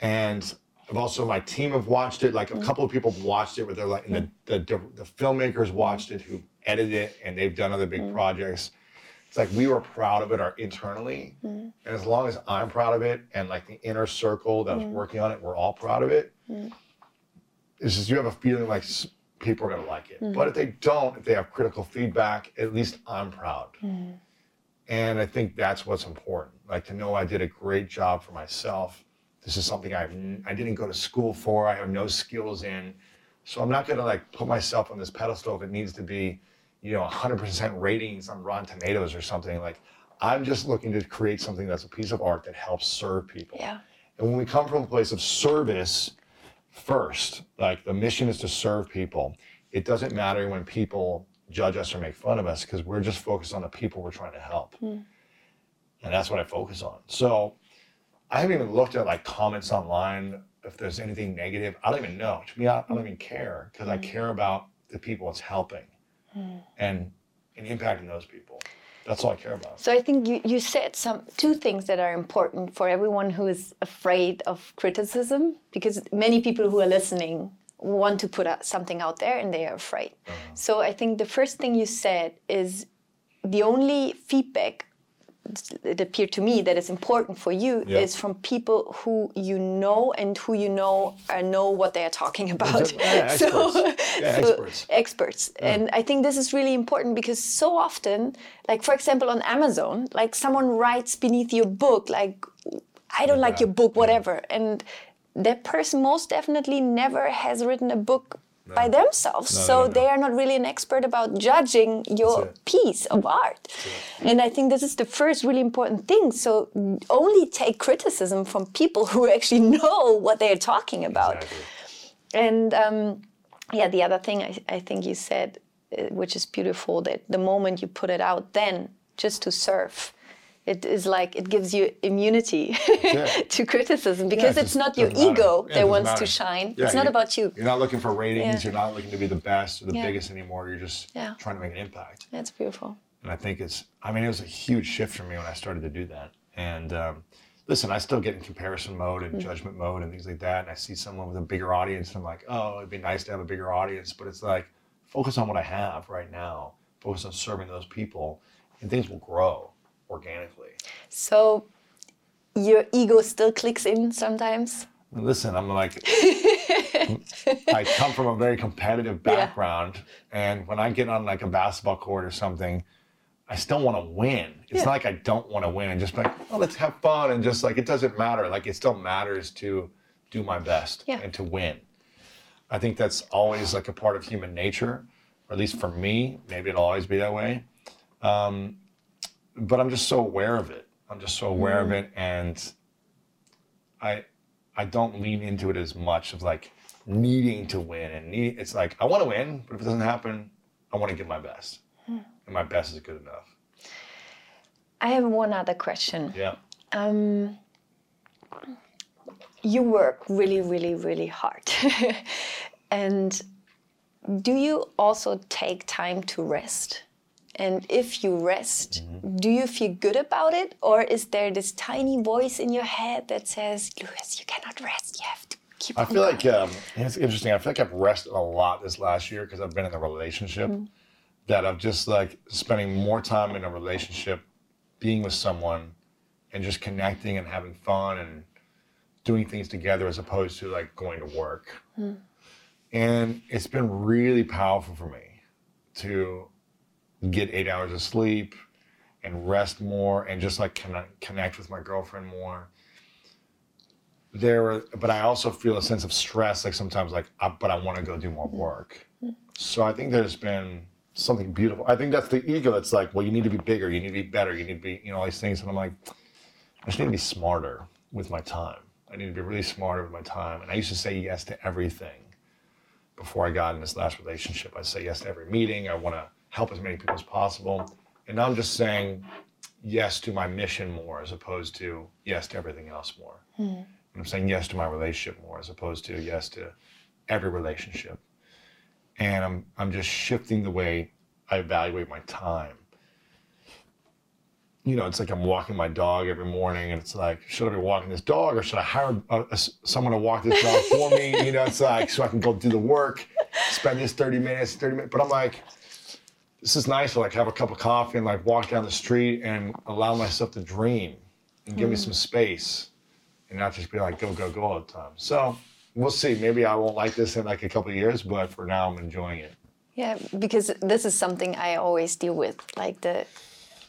and I've also my team have watched it like a mm. couple of people have watched it where they're like and the, the, the filmmakers watched it who edited it and they've done other big mm. projects it's like we were proud of it our internally mm. and as long as i'm proud of it and like the inner circle that was mm. working on it we're all proud of it mm. it's just you have a feeling like people are going to like it. Mm. But if they don't, if they have critical feedback, at least I'm proud. Mm. And I think that's what's important. Like to know I did a great job for myself. This is something I I didn't go to school for. I have no skills in. So I'm not going to like put myself on this pedestal if it needs to be, you know 100% ratings on Rotten Tomatoes or something. Like I'm just looking to create something that's a piece of art that helps serve people.
Yeah.
And when we come from a place of service first, like the mission is to serve people, it doesn't matter when people judge us or make fun of us because we're just focused on the people we're trying to help. Hmm. And that's what I focus on. So I haven't even looked at like comments online if there's anything negative. I don't even know. To me, I, I don't even care because I mm. care about the people it's helping mm. and, and impacting those people. That's all I care about.
So I think you, you said some two things that are important for everyone who is afraid of criticism, because many people who are listening want to put out something out there and they are afraid. Uh-huh. So I think the first thing you said is the only feedback it appeared to me that is important for you
Yeah.
is from people who you know and who you know uh, know what they are talking about.
Yeah, experts. Yeah, experts.
experts. And I think this is really important because so often, like for example on Amazon, like someone writes beneath your book, like I don't like your book, whatever. And that person most definitely never has written a book by themselves.
No,
so they are not really an expert about judging your piece of art. And I think this is the first really important thing. So only take criticism from people who actually know what they're talking about.
Exactly.
And um, yeah, the other thing I, I think you said, uh, which is beautiful, that the moment you put it out, then just to serve, it is like it gives you immunity
it.
to criticism because
it
it's
just
not your
matter.
ego
Yeah,
that wants to shine.
Yeah,
it's not about you.
You're not looking for ratings.
Yeah.
You're not looking to be the best or the
Yeah.
biggest anymore. You're just
Yeah.
trying to make an impact.
That's beautiful.
And I think it's, I mean, it was a huge shift for me when I started to do that. And um, listen, I still get in comparison mode
Mm.
and judgment mode and things like that. And I see someone with a bigger audience, and I'm like, oh, it'd be nice to have a bigger audience. But it's like, focus on what I have right now, focus on serving those people, and things will grow organically.
So your ego still clicks in sometimes.
Listen, I'm like, I come from a very competitive background, and when I get on like a basketball court or something, I still want to win. It's
Yeah.
not like I don't want to win and just be like, oh, let's have fun and just like it doesn't matter. Like it still matters to do my best
Yeah.
and to win. I think that's always like a part of human nature, or at least for me. Maybe it'll always be that way. Um, but I'm just so aware of it. I'm just so aware of it, and I I don't lean into it as much of like needing to win and need. It's like I want to win, but if it doesn't happen, I want to give my best, and my best is good enough.
I have one other question.
Yeah.
Um, you work really, really, really hard. and do you also take time to rest? And if you rest,
Mm-hmm.
do you feel good about it? Or is there this tiny voice in your head that says, Lewis, you cannot rest, you have to keep
I feel
going."
like um, it's interesting. I feel like I've rested a lot this last year because I've been in a relationship that I've just like spending more time in a relationship, being with someone, and just connecting and having fun and doing things together as opposed to like going to work. And it's been really powerful for me to get eight hours of sleep and rest more and just like connect, connect with my girlfriend more. There but i also feel a sense of stress like sometimes like I, but i want to go do more mm-hmm. work. So i think there's been something beautiful. I think that's the ego that's like well you need to be bigger you need to be better you need to be you know all these things. And i'm like i just need to be smarter with my time. I need to be really smarter with my time. And i used to say yes to everything before i got in this last relationship. I'd say yes to every meeting. I want to help as many people as possible and i'm just saying yes to my mission more as opposed to yes to everything else more hmm. and I'm saying yes to my relationship more as opposed to yes to every relationship. And I'm I'm just shifting the way I evaluate my time. You know, it's like I'm walking my dog every morning, and it's like, should I be walking this dog, or should I hire a, a- someone to walk this dog for me? You know, it's like so I can go do the work, spend this 30 minutes, 30 minutes. But I'm like, this is nice to like have a cup of coffee and like walk down the street and allow myself to dream and give me mm-hmm. some space and not just be like go go go all the time. So we'll see. Maybe I won't like this in like a couple of years, but for now I'm enjoying it.
Yeah, because this is something I always deal with, like the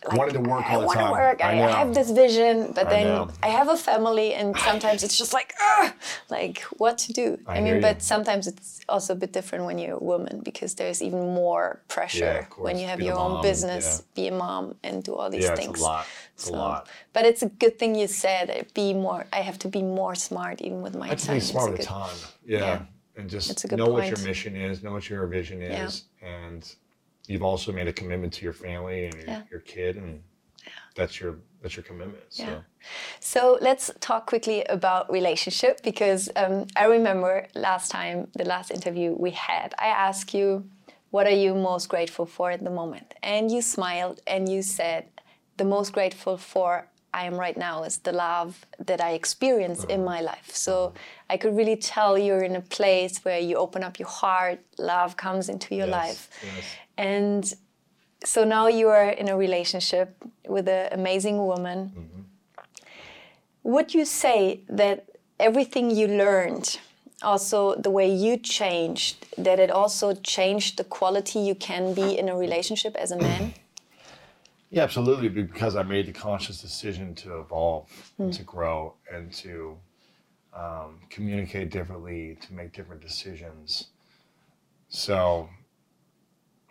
like
Wanted to work all
I
the
want to
time.
work. I,
I
have this vision, but then
know.
I have a family, and sometimes it's just like, ah, like what to do.
I
I, mean, but sometimes it's also a bit different when you're a woman because there's even more pressure
course.
when you have
Be
your own
mom,
business, be a mom, and do all these
Yeah,
things.
it's a lot. It's a lot.
But it's a good thing you said. uh, Be more. I have to be more smart, even with my
I have to
time.
be smart
a
with time. Yeah.
Yeah.
And just
That's a good
know what your mission is, know what your vision
Yeah.
is. And you've also made a commitment to your family and your,
Yeah.
your kid and that's your that's your commitment. So
Yeah. So let's talk quickly about relationship because um, I remember last time, the last interview we had, I asked you, what are you most grateful for at the moment? And you smiled and you said, the most grateful for I am right now is the love that I experience in uh-huh. my life. So I could really tell you're in a place where you open up your heart, love comes into your
Yes,
life.
yes.
And so now you are in a relationship with an amazing woman. Mm-hmm. Would you say that everything you learned, also the way you changed, that it also changed the quality you can be in a relationship as a man?
Yeah, absolutely. Because I made the conscious decision to evolve, and to grow, and to um, communicate differently, to make different decisions. So,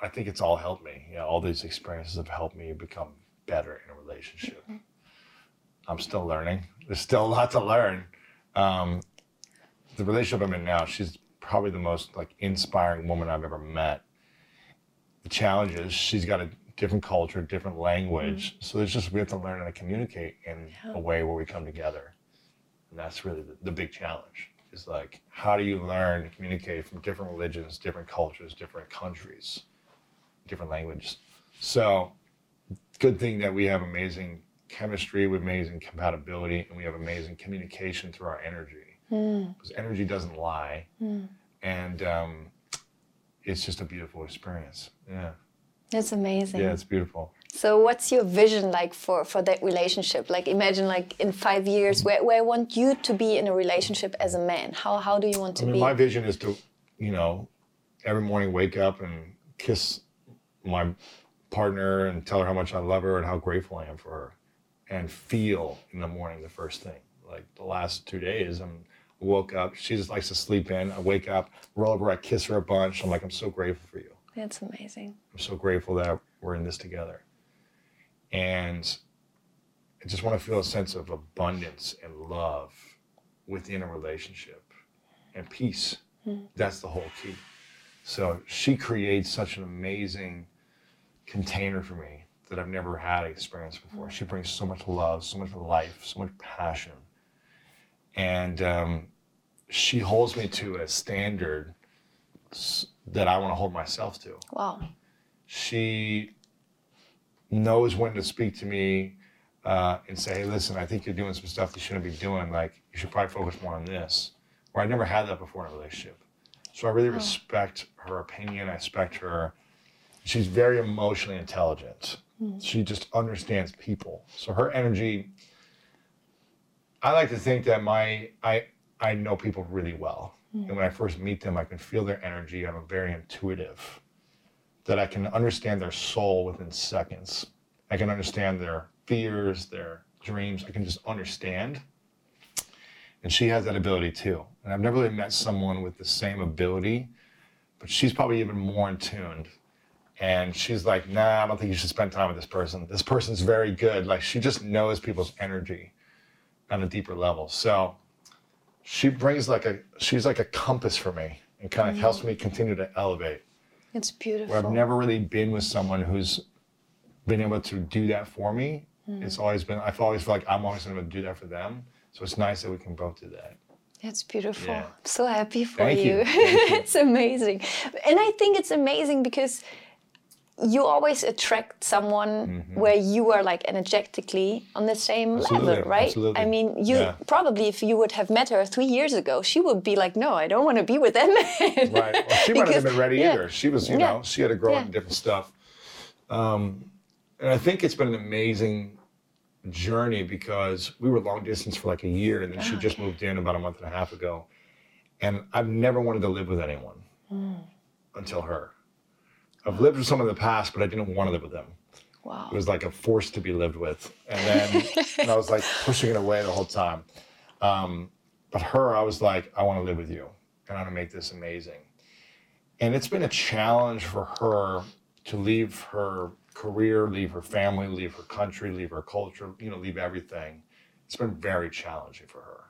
I think it's all helped me. Yeah, all these experiences have helped me become better in a relationship. I'm still learning. There's still a lot to learn. Um, the relationship I'm in now, she's probably the most like inspiring woman I've ever met the challenge is she's got a different culture, different language. Mm-hmm. So it's just we have to learn how to communicate in a way where we come together, and that's really the, the big challenge. Is like how do you learn to communicate from different religions, different cultures, different countries, different languages. So good thing that we have amazing chemistry, with amazing compatibility, and we have amazing communication through our energy. Mm. Because energy doesn't lie, mm. and um, it's just a beautiful experience. Yeah.
That's amazing.
Yeah, it's beautiful.
So what's your vision like for, for that relationship? Like imagine like in five years where, where I want you to be in a relationship as a man. How how do you want to
I mean,
be?
my vision is to, you know, every morning wake up and kiss my partner and tell her how much I love her and how grateful I am for her, and feel in the morning the first thing. Like the last two days, I'm woke up. She just likes to sleep in. I wake up, roll over, I kiss her a bunch. I'm like, I'm so grateful for you.
That's amazing.
I'm so grateful that we're in this together. And I just want to feel a sense of abundance and love within a relationship and peace. That's the whole key. So she creates such an amazing container for me that I've never had experience before. She brings so much love, so much life, so much passion. And um, she holds me to a standard that I want to hold myself to
Wow.
she knows when to speak to me uh, and say, hey, listen, I think you're doing some stuff you shouldn't be doing. Like, you should probably focus more on this. Where I never had that before in a relationship. So I really respect her opinion. I respect her. She's very emotionally intelligent. She just understands people. So her energy, I like to think that my I I know people really well. And hmm. when I first meet them, I can feel their energy. I'm very intuitive that I can understand their soul within seconds. I can understand their fears, their dreams. I can just understand. And she has that ability too. And I've never really met someone with the same ability, but she's probably even more in tuned. And she's like, nah, I don't think you should spend time with this person. This person's very good. Like she just knows people's energy on a deeper level. So she brings like a, she's like a compass for me and kind of mm-hmm. helps me continue to elevate
It's beautiful.
where I've never really been with someone who's been able to do that for me. Mm. It's always been, I've always felt like I'm always able to do that for them. So it's nice that we can both do that.
It's beautiful.
Yeah.
I'm so happy for
Thank you.
you.
Thank you.
it's amazing. And I think it's amazing because you always attract someone mm-hmm. where you are like energetically on the same.
Absolutely,
level, right?
absolutely.
I mean, you
Yeah.
probably if you would have met her three years ago, she would be like, "No, I don't want to be with that man."
Right. Well, she might have been ready
yeah.
either. She was, you
Yeah.
know, she had to grow up in different stuff. Um, and I think it's been an amazing journey because we were long distance for like a year and then she ah, just moved in about a month and a half ago. And I've never wanted to live with anyone hmm. until her. I've lived with someone in the past, but I didn't want to live with them.
Wow.
It was like a force to be lived with. And then and I was like pushing it away the whole time. Um, but her, I was like, I want to live with you and I want to make this amazing. And it's been a challenge for her to leave her career, leave her family, leave her country, leave her culture, you know, leave everything. It's been very challenging for her.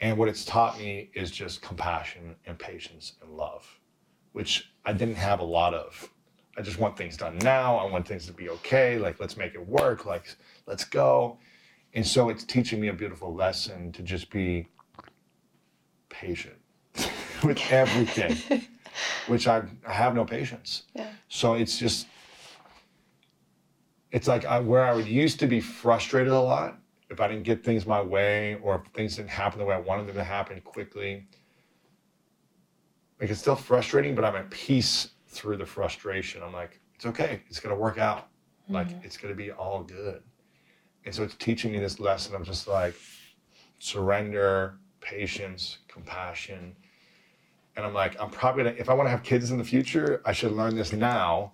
And what it's taught me is just compassion and patience and love, which I didn't have a lot of. I just want things done now. I want things to be okay. Like, let's make it work. Like, let's go. And so it's teaching me a beautiful lesson to just be patient with everything, which I, I have no patience.
Yeah.
So it's just, it's like I, where I would used to be frustrated a lot if I didn't get things my way or if things didn't happen the way I wanted them to happen quickly. Like it's still frustrating, but I'm at peace through the frustration. I'm like, it's okay. It's gonna work out. Like mm-hmm. it's gonna be all good. And so it's teaching me this lesson of just like surrender, patience, compassion. And I'm like, I'm probably gonna, if I wanna have kids in the future, I should learn this now.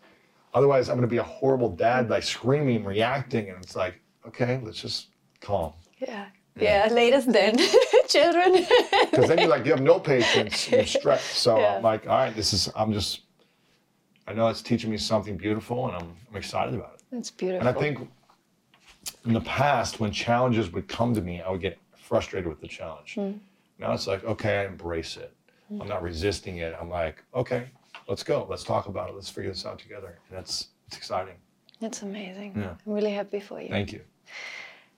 Otherwise, I'm gonna be a horrible dad, like screaming, reacting. And it's like, okay, let's just calm.
Yeah. Yeah, latest then, children.
Because then you're like, you have no patience, you're stressed. So
Yeah.
I'm like, all right, this is, I'm just, I know it's teaching me something beautiful and I'm, I'm excited about it.
That's beautiful.
And I think in the past, when challenges would come to me, I would get frustrated with the challenge. Hmm. Now it's like, okay, I embrace it. Hmm. I'm not resisting it. I'm like, okay, let's go. Let's talk about it. Let's figure this out together. And that's it's exciting.
That's amazing.
Yeah.
I'm really happy for you.
Thank you.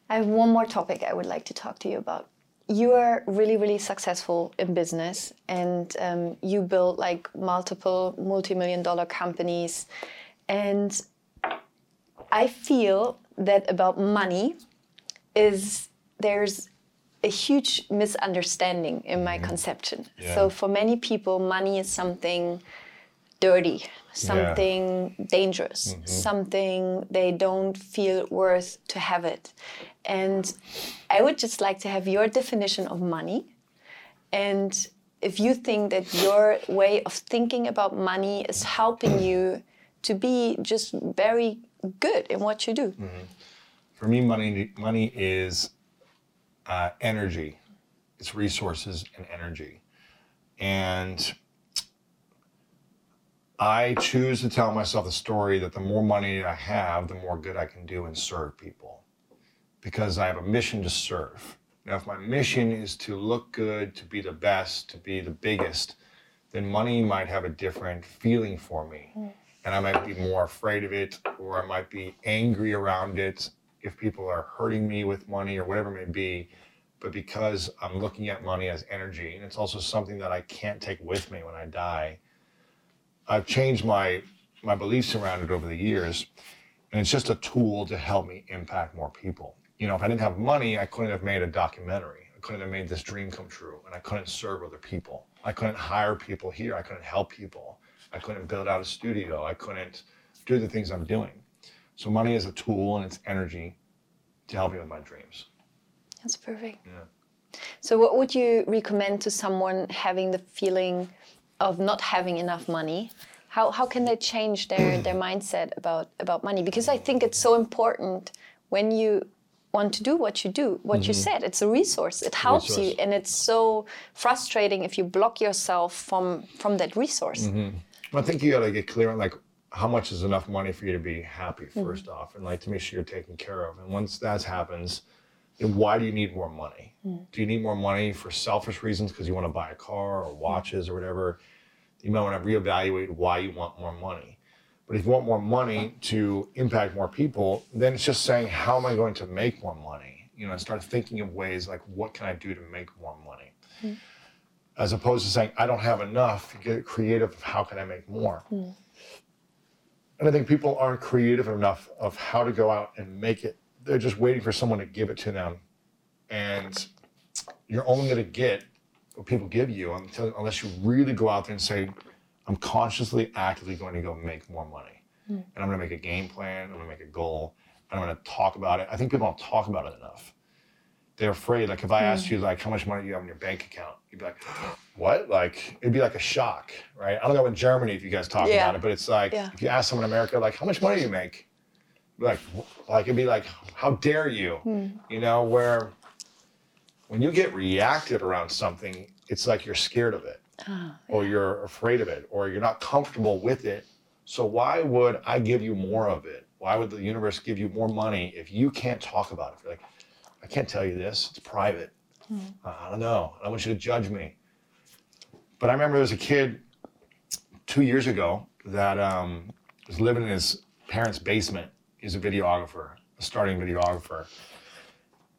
I have one more topic I would like to talk to you about. You are really, really successful in business, and um, you built like multiple multi-million dollar companies. And I feel that about money is there's a huge misunderstanding in my conception.
Yeah.
So for many people, money is something dirty, something dangerous, something they don't feel worth to have it. And I would just like to have your definition of money. And if you think that your way of thinking about money is helping you to be just very good in what you do.
For me, money money is uh, energy. It's resources and energy. And I choose to tell myself the story that the more money I have, the more good I can do and serve people. Because I have a mission to serve. Now, if my mission is to look good, to be the best, to be the biggest, then money might have a different feeling for me. Mm. And I might be more afraid of it, or I might be angry around it if people are hurting me with money or whatever it may be. But because I'm looking at money as energy, and it's also something that I can't take with me when I die, I've changed my my beliefs around it over the years, and it's just a tool to help me impact more people. You know, if I didn't have money, I couldn't have made a documentary. I couldn't have made this dream come true, and I couldn't serve other people. I couldn't hire people here. I couldn't help people. I couldn't build out a studio. I couldn't do the things I'm doing. So money is a tool and it's energy to help me with my dreams.
That's perfect.
Yeah.
So, what would you recommend to someone having the feeling of not having enough money? How, how can they change their, their mindset about, about money? Because I think it's so important when you want to do what you do, what you mm-hmm. said. It's a resource. It helps you, and it's so frustrating if you block yourself from from that resource. Mm-hmm.
Well, I think you got to get clear on like how much is enough money for you to be happy mm-hmm. 1st off, and like to make sure you're taken care of. And once that happens, then why do you need more money? Mm. Do you need more money for selfish reasons because you want to buy a car or mm. watches or whatever? You might want to reevaluate why you want more money. But if you want more money to impact more people, then it's just saying, how am I going to make more money? You know, and start thinking of ways like, what can I do to make more money? Mm. As opposed to saying, I don't have enough, get creative of how can I make more? And I think people aren't creative enough of how to go out and make it. They're just waiting for someone to give it to them. And you're only going to get what people give you until, unless you really go out there and say, I'm consciously, actively going to go make more money. And I'm going to make a game plan, I'm going to make a goal, and I'm going to talk about it. I think people don't talk about it enough. They're afraid. Like if I asked you, like, how much money do you have in your bank account? You'd be like, what? Like it'd be like a shock, right? I don't know in Germany if you guys talk
Yeah.
about it, but it's like
Yeah.
if you ask someone in America, like, how much money do you make? like like it'd be like, how dare you?
Hmm.
You know, where when you get reacted around something, it's like you're scared of it,
Ah,
or you're afraid of it, or you're not comfortable with it. So why would I give you more of it? Why would the universe give you more money if you can't talk about it? You're like, I can't tell you this. It's private. Uh, I don't know. I don't want you to judge me. But I remember there was a kid two years ago that um, was living in his parents' basement. He's a videographer, a starting videographer.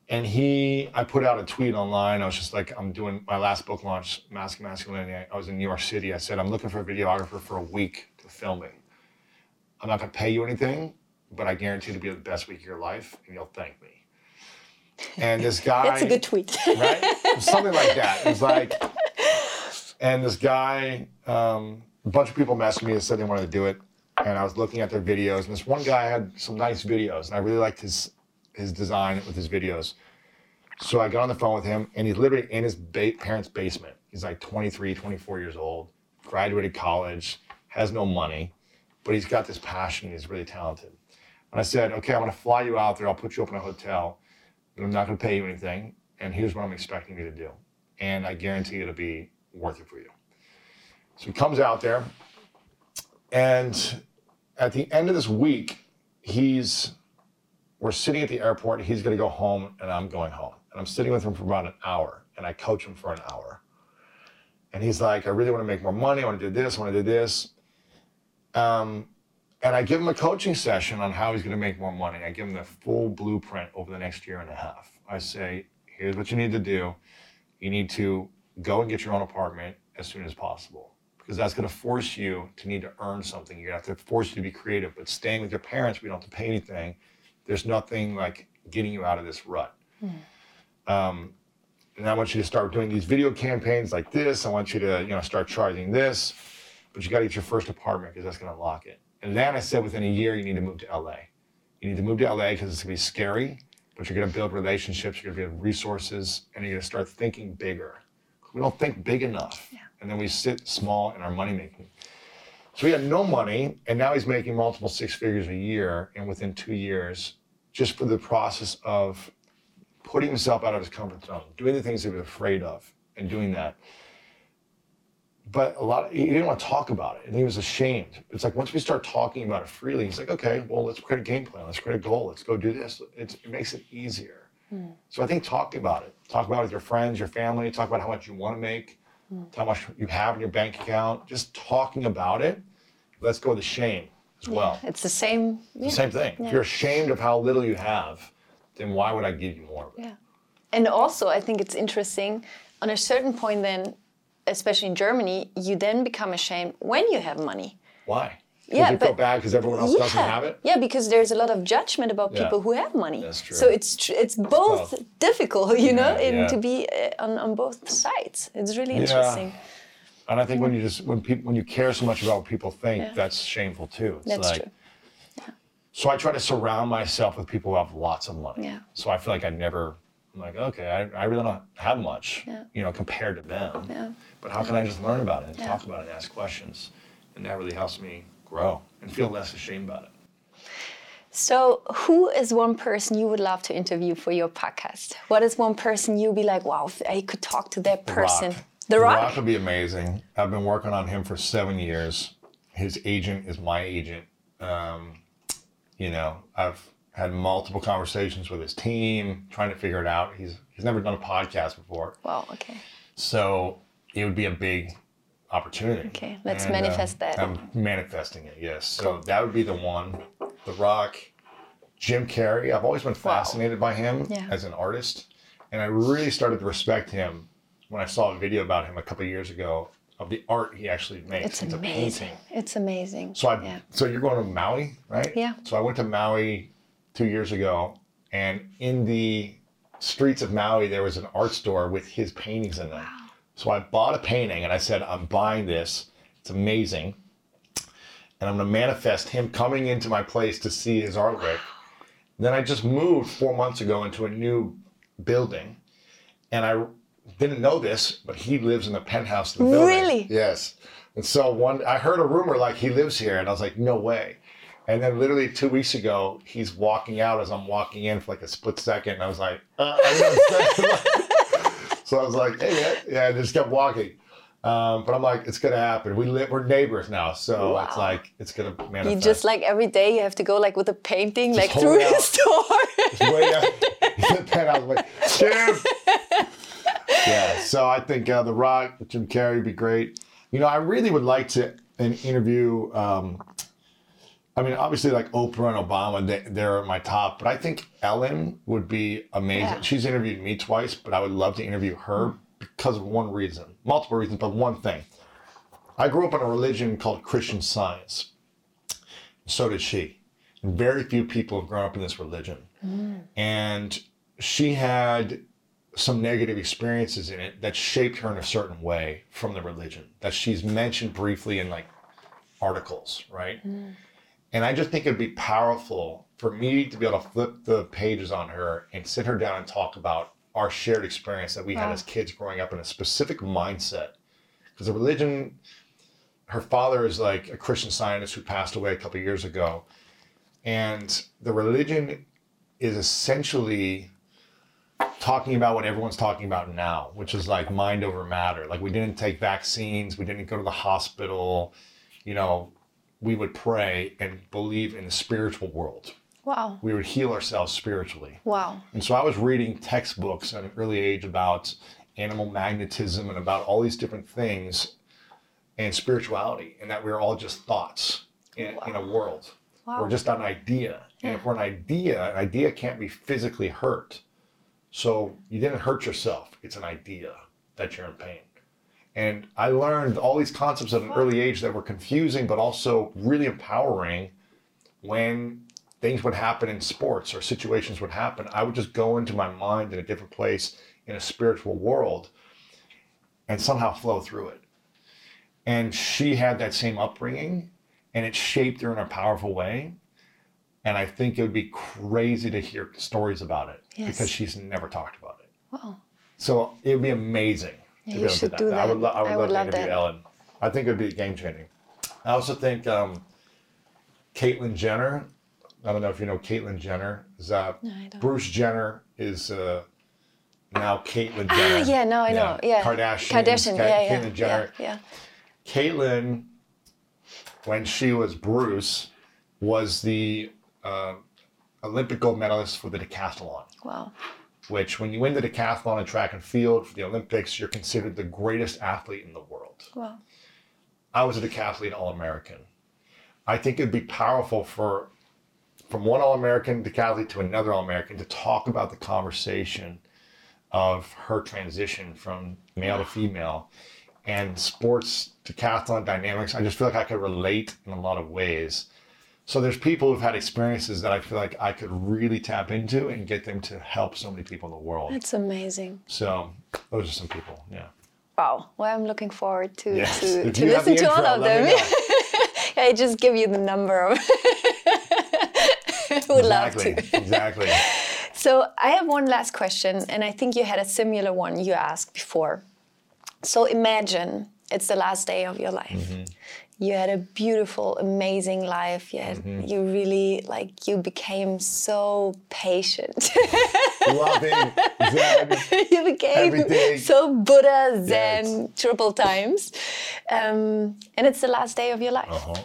And he, I put out a tweet online. I was just like, I'm doing my last book launch, Mask Masculinity. I was in New York City. I said, I'm looking for a videographer for a week to film me. I'm not going to pay you anything, but I guarantee it'll be the best week of your life, and you'll thank me. And this guy,
That's a good tweet.
right? Something like that. It was like, and this guy, um, a bunch of people messaged me and said they wanted to do it, and I was looking at their videos, and this one guy had some nice videos, and I really liked his his design with his videos. So I got on the phone with him, and he's literally in his ba- parents' basement. He's like 23, 24 years old, graduated college, has no money, but he's got this passion. He's really talented. And I said, okay, I'm going to fly you out there. I'll put you up in a hotel. But I'm not going to pay you anything. And here's what I'm expecting you to do. And I guarantee it'll be worth it for you. So he comes out there. And at the end of this week, he's, we're sitting at the airport. He's going to go home, and I'm going home. And I'm sitting with him for about an hour. And I coach him for an hour. And he's like, I really want to make more money. I want to do this. I want to do this. Um, and I give him a coaching session on how he's going to make more money. I give him the full blueprint over the next year and a half. I say, here's what you need to do. You need to go and get your own apartment as soon as possible because that's going to force you to need to earn something. You have to force you to be creative. But staying with your parents, we don't have to pay anything. There's nothing like getting you out of this rut. Um, and I want you to start doing these video campaigns like this. I want you to, you know, start charging this, but you got to get your first apartment because that's going to unlock it. And then I said within a year, you need to move to LA. You need to move to LA because it's going to be scary, but you're going to build relationships, you're going to build resources, and you're going to start thinking bigger. We don't think big enough. And then we sit small in our money making. So he had no money, and now he's making multiple six figures a year, and within two years, just for the process of putting himself out of his comfort zone, doing the things he was afraid of, and doing that. But a lot, of, he didn't want to talk about it, and he was ashamed. It's like once we start talking about it freely, he's like, okay, well, let's create a game plan, let's create a goal, let's go do this. It's, it makes it easier. Hmm. So I think talking about it, talk about it with your friends, your family, talk about how much you want to make, hmm. how much you have in your bank account. Just talking about it, let's go with the shame as well.
It's the same. Yeah.
Same thing. If you're ashamed of how little you have, then why would I give you more of it?
Yeah. And also, I think it's interesting. On a certain point, then, especially in Germany, you then become ashamed when you have money.
Why?
Yeah,
you feel
but-
bad because everyone else doesn't have it?
Yeah, because there's a lot of judgment about
Yeah.
people who have money.
That's true.
So it's tr- it's both
both.
difficult, you know,
Yeah,
in,
yeah.
to be uh, on, on both sides. It's really
Yeah.
interesting.
And I think when you just when people when you care so much about what people think, that's shameful too. It's
That's
like,
true.
So I try to surround myself with people who have lots of money.
Yeah.
So I feel like I never I'm like, okay, I, I really don't have much,
Yeah.
you know, compared to them.
Yeah.
But how can I just learn about it and
Yeah.
talk about it and ask questions? And that really helps me grow and feel less ashamed about it.
So, who is one person you would love to interview for your podcast? What is one person you'd be like, wow, if I could talk to that person?
Rock.
The Rock?
would be amazing. I've been working on him for seven years. His agent is my agent. Um, you know, I've had multiple conversations with his team, trying to figure it out. He's he's never done a podcast before,
Wow, okay.
so it would be a big opportunity.
Okay, let's
And,
manifest that.
I'm manifesting it. Yes. So that would be the one. The Rock, Jim Carrey. I've always been fascinated by him
Yeah.
as an artist, and I really started to respect him when I saw a video about him a couple of years ago of the art he actually makes.
It's
a
amazing. It's amazing.
So I.
yeah.
So you're going to Maui, right?
Yeah.
So I went to Maui two years ago, and in the streets of Maui there was an art store with his paintings in them. Wow. So I bought a painting and I said, I'm buying this. It's amazing. And I'm going to manifest him coming into my place to see his artwork. Then I just moved four months ago into a new building. And I didn't know this, but he lives in the penthouse of the building.
Really?
Yes. And so one, I heard a rumor like he lives here, and I was like, no way. And then literally two weeks ago, he's walking out as I'm walking in for like a split second. And I was like, uh, so I was like, hey, yeah, yeah, and just kept walking. Um, but I'm like, it's gonna happen. We live, we're neighbors now, so
Wow.
it's like it's gonna manifest.
You just like every day you have to go like with a painting
Just
like through his door.
Way up. the penthouse, like, Jim. yeah, so I think uh, The Rock, Jim Carrey would be great. You know, I really would like to an interview. Um, I mean, obviously, like Oprah and Obama, they, they're at my top, but I think Ellen would be amazing.
Yeah.
She's interviewed me twice, but I would love to interview her because of one reason, multiple reasons, but one thing. I grew up in a religion called Christian Science. So did she. And very few people have grown up in this religion. And she had some negative experiences in it that shaped her in a certain way from the religion that she's mentioned briefly in like articles, right? Mm. And I just think it'd be powerful for me to be able to flip the pages on her and sit her down and talk about our shared experience that we had as kids growing up in a specific mindset. Because the religion, her father is like a Christian scientist who passed away a couple years ago. And the religion is essentially talking about what everyone's talking about now, which is like mind over matter. Like we didn't take vaccines, we didn't go to the hospital, you know, we would pray and believe in the spiritual world.
wow.
We would heal ourselves spiritually.
Wow.
And so I was reading textbooks at an early age about animal magnetism and about all these different things and spirituality, and that we're all just thoughts in, in a world.
Wow.
We're just an idea. And if we're an idea, an idea can't be physically hurt. So you didn't hurt yourself. It's an idea that you're in pain. And I learned all these concepts at an early age that were confusing, but also really empowering when things would happen in sports or situations would happen. I would just go into my mind in a different place in a spiritual world and somehow flow through it. And she had that same upbringing and it shaped her in a powerful way. And I think it would be crazy to hear stories about it
Yes.
because she's never talked about it.
Wow.
So it would be amazing.
Yeah,
to
you
be able to
should do that.
I would,
that.
lo- I would
I
love
would
to
love
interview
that.
Ellen. I think it would be game changing. I also think um, Caitlyn Jenner. I don't know if you know Caitlyn Jenner. Is uh,
No, I don't.
Bruce Jenner is uh, now Caitlyn Jenner.
Ah,
Jenner.
yeah, no, I know. Yeah.
Kardashian.
Kardashian.
Ka-
Yeah, yeah.
Caitlyn Jenner.
Yeah.
Caitlyn, when she was Bruce, was the uh, Olympic gold medalist for the decathlon.
Wow.
which when you win the decathlon in track and field for the Olympics, you're considered the greatest athlete in the world.
Wow.
I was a decathlete All American. I think it'd be powerful for from one All American decathlete to another All American to talk about the conversation of her transition from male to female and sports decathlon dynamics. I just feel like I could relate in a lot of ways. So there's people who've had experiences that I feel like I could really tap into and get them to help so many people in the world.
That's amazing.
So those are some people. Yeah.
Wow. Well, I'm looking forward to
Yes.
to, to listen to all of them. I just give you the number. Of Would love
exactly.
to.
exactly.
So I have one last question, and I think you had a similar one you asked before. So imagine it's the last day of your life.
Mm-hmm.
You had a beautiful, amazing life. You, had,
Mm-hmm.
you really like you became so patient.
Loving Zen.
you became
Everything.
so Buddha Zen
Yes.
triple times, um, and it's the last day of your life.
Uh-huh.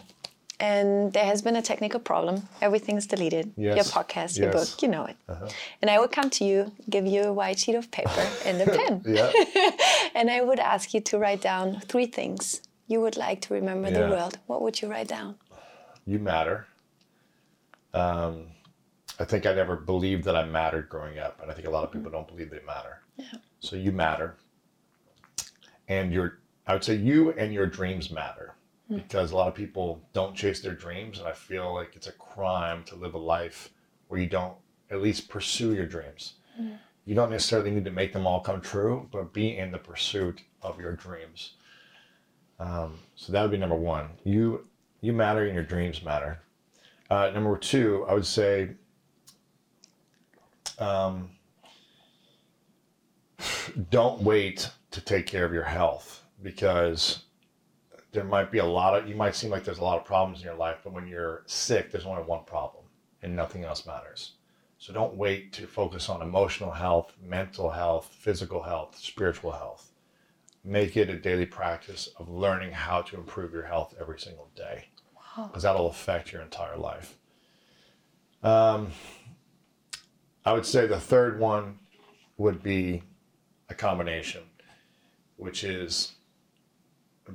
And there has been a technical problem. Everything's deleted. Your podcast, your
Yes.
Book, you know it. And I would come to you, give you a white sheet of paper and a pen. And I would ask you to write down three things you would like to remember the world. What would you write down?
You matter. Um, I think I never believed that I mattered growing up, and I think a lot of people mm-hmm. don't believe they matter.
Yeah.
So you matter, and your I would say you and your dreams matter hmm. because a lot of people don't chase their dreams, and I feel like it's a crime to live a life where you don't at least pursue your dreams. Hmm. You don't necessarily need to make them all come true, but be in the pursuit of your dreams. Um, so that would be number one. You you matter and your dreams matter. Uh, number two, I would say, um, don't wait to take care of your health because there might be a lot of you might seem like there's a lot of problems in your life, but when you're sick, there's only one problem, and nothing else matters. So don't wait to focus on emotional health, mental health, physical health, spiritual health. Make it a daily practice of learning how to improve your health every single day, because that'll affect your entire life. Um, I would say the third one would be a combination, which is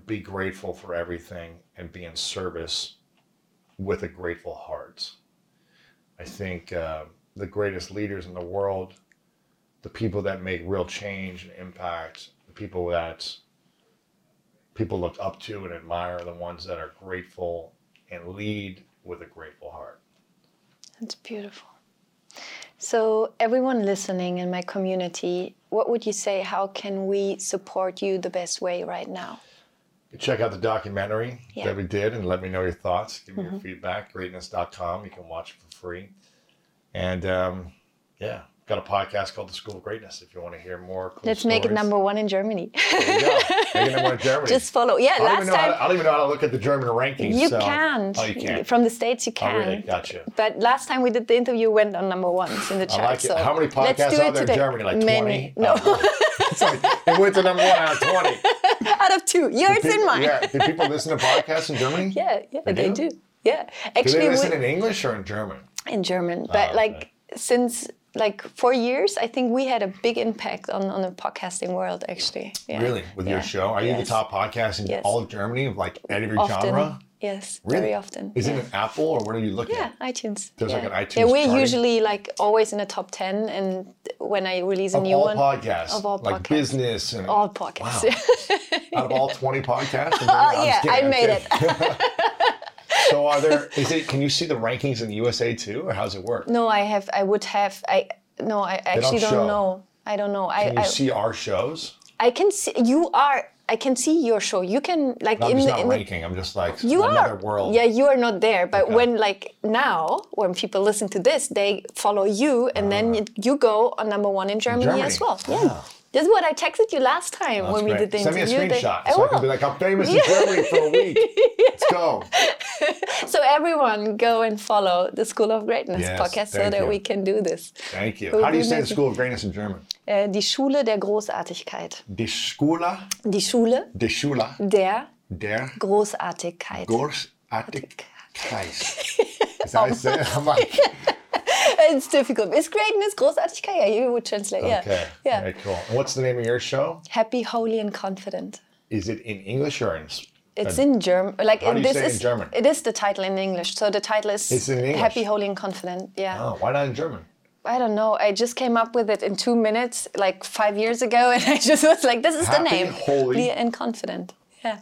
be grateful for everything and be in service with a grateful heart. I think uh, the greatest leaders in the world, the people that make real change and impact, people that people look up to and admire, are the ones that are grateful and lead with a grateful heart.
That's beautiful. So, everyone listening in my community, what would you say? How can we support you the best way right now?
check out the documentary
Yeah. Mm-hmm.
that we did and let me know your thoughts. Give me your feedback. Greatness.com. You can watch it for free. And um, yeah, got a podcast called The School of Greatness if you want to hear more. Cool
Let's make it number one in Germany.
There you go. Make it number one in Germany.
Just follow. Yeah,
I don't,
last
even know how
time
to, I don't even know how to look at the German rankings.
you
so-
can't.
Oh, you can.
From the States, you
Oh,
can.
really? Gotcha.
But last time we did the interview, went on number one in the
I
chart.
like it.
So
How many podcasts are there in
today.
Germany? Like
Many.
20?
No, oh,
It's like, it went to number one out of 20.
out of two. Yours and
People-
mine.
Yeah. Do people listen to podcasts in Germany?
Yeah, yeah,
They
they,
do?
do? Yeah,
Do
actually,
they listen
we-
in English or in German?
in German. Ah, but
okay.
like since like four years, I think we had a big impact on on the podcasting world. Actually, yeah.
Really? With your show? Are you the top podcast in
Yes.
all of Germany of like every
Often,
genre?
yes,
Really?
very often.
Is
yeah.
it an Apple or what are you looking
Yeah,
at?
iTunes.
There's
yeah.
like an iTunes
Yeah, we're
charting?
usually like always in the top ten, and when I release a
Of
new
all
one,
podcasts.
Of all
like
podcasts.
business and
all podcasts.
Wow. out of all 20 podcasts?
Oh, yeah, I made
kidding. so are there is it can you see the rankings in the USA too or how does it work?
no, I have. I would have. I no. I actually
don't
don't, know. I don't know.
Can
I
you
I,
see our shows?
I can see you are. I can see your show. You can like
I'm
in
just
the
not
in the
ranking. I'm just like
You
another
are.
world.
Yeah, you are not there. But
Okay.
when like now, when people listen to this, they follow you, and ah. then you, you go on number one in Germany.
Germany.
as well. Yeah.
Wow.
This is what I texted you last time
That's
when we
great.
did the
Send me a
interview. They-
screenshot
I
so I can
will.
be like, I'm famous in Germany for a week. Let's go.
so everyone go and follow the School of Greatness
Yes,
podcast so that
you.
we can do this.
Thank you. How do you say the. School of Greatness in German?
Äh, die Schule der Großartigkeit.
Die Schule,
Die Schule
die Schule
der
der
Großartigkeit.
Großartigkeit. Is that how
it's difficult. Is greatness Großartigkeit? Yeah, you would translate. Yeah.
okay.
Yeah.
Very cool. And what's the name of your show?
Happy, holy, and confident.
Is it in English or in
It's
uh,
in German. Like
How do you
this
say it in German?
it is the title in English. So the title is
It's in English?
Happy, Holy, and Confident. Yeah.
Oh, why not in German?
I don't know. I just came up with it in two minutes, like five years ago, and I just was like, "This is
Happy,
the name."
Happy, Holy-
and confident. Yeah.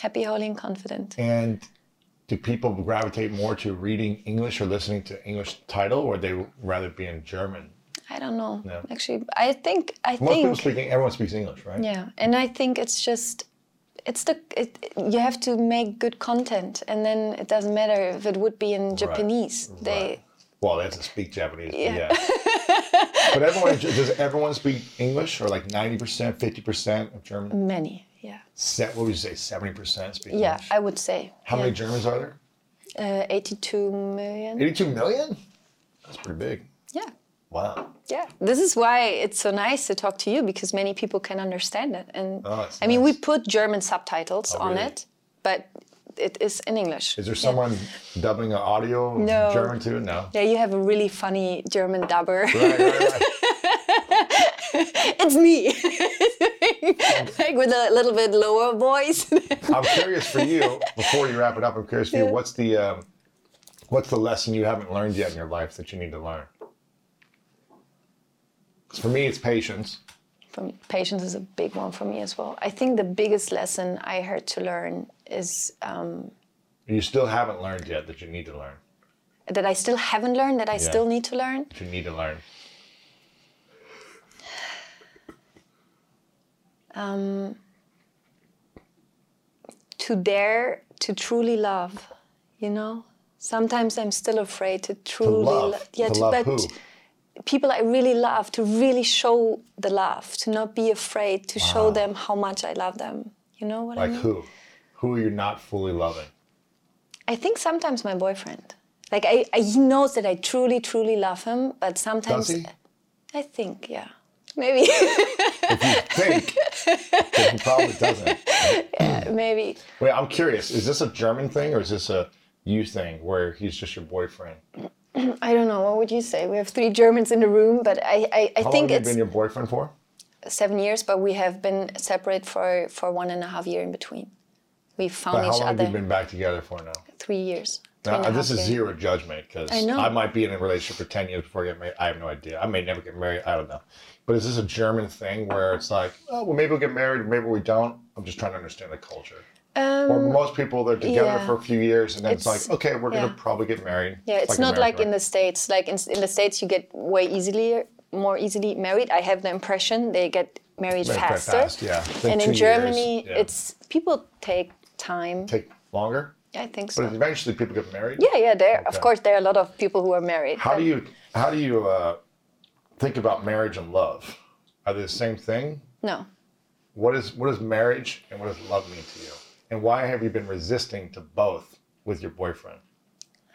Happy, holy, and confident.
And do people gravitate more to reading English or listening to English title, or they rather be in German?
I don't know.
No.
Actually, I think I
Most people
think
speak. Everyone speaks English, right?
yeah, and I think it's just it's the it, you have to make good content, and then it doesn't matter if it would be in Japanese. They
Right. Well, they have to speak Japanese. but
Yeah.
Yeah. but everyone does. Everyone speak English, or like ninety percent, fifty percent of German.
many. Yeah.
Se- what would you say? Seventy percent speak
Yeah,
English.
I would say.
How
yeah.
many Germans are there?
Uh, 82 million.
Eighty-two million. That's pretty big.
Yeah.
Wow.
Yeah. This is why it's so nice to talk to you because many people can understand it. And
Oh,
I mean, we put German subtitles
Oh,
on
really?
it, but it is in English.
Is there someone dubbing an audio
No.
German too? No.
Yeah, you have a really funny German dubber.
Right, right, right.
it's me. like with a little bit lower voice.
I'm curious for you. Before you wrap it up, I'm curious for you. What's the um, what's the lesson you haven't learned yet in your life that you need to learn? For me, it's patience.
from patience is a big one for me as well. I think the biggest lesson I had to learn is um,
You still haven't learned yet that you need to learn.
that I still haven't learned that I still need to learn.
That you need to learn.
Um, to dare to truly love you know sometimes i'm still afraid to truly
love?
lo- yeah
To love
but
who?
people i really love to really show the love to not be afraid to show them how much i love them you know what i mean?
Like who? Who are you not fully loving?
I think sometimes my boyfriend. Like I, I he knows that I truly, truly love him, but sometimes? I think, yeah. Maybe
If you think, then he probably doesn't.
Yeah, maybe.
Wait, I'm curious. Is this a German thing or is this a you thing where he's just your boyfriend?
I don't know, what would you say? We have three Germans in the room, but I, I, I
How long
think
have you
it's
been your boyfriend for?
seven years, but we have been separate for, for one and a half year in between. We found each other.
But how long have you been back together for now?
three years.
Now, this is zero judgment because
I.
I might be in a relationship for 10 years before I get married. I have no idea. I may never get married. I don't know. But is this a German thing where it's like, oh, well, maybe we'll get married, maybe we don't? I'm just trying to understand the culture. or
Um,
most people, they're together
yeah.
for a few years and then it's,
It's-
like, okay, we're going to probably get married.
Yeah, it's, not like
America,
in the states. Like in, in the states, you get way easily, more easily married. I have the impression they get married faster.
fast, yeah.
And in
years,
Germany,
yeah.
it's people take time.
Take longer?
I think so.
But eventually people get married?
Yeah, yeah. There, of course, there are a lot of people who are married.
How do you how do you uh, think about marriage and love? Are they the same thing?
No,
What is what is marriage and what does love mean to you? And why have you been resisting to both with your boyfriend?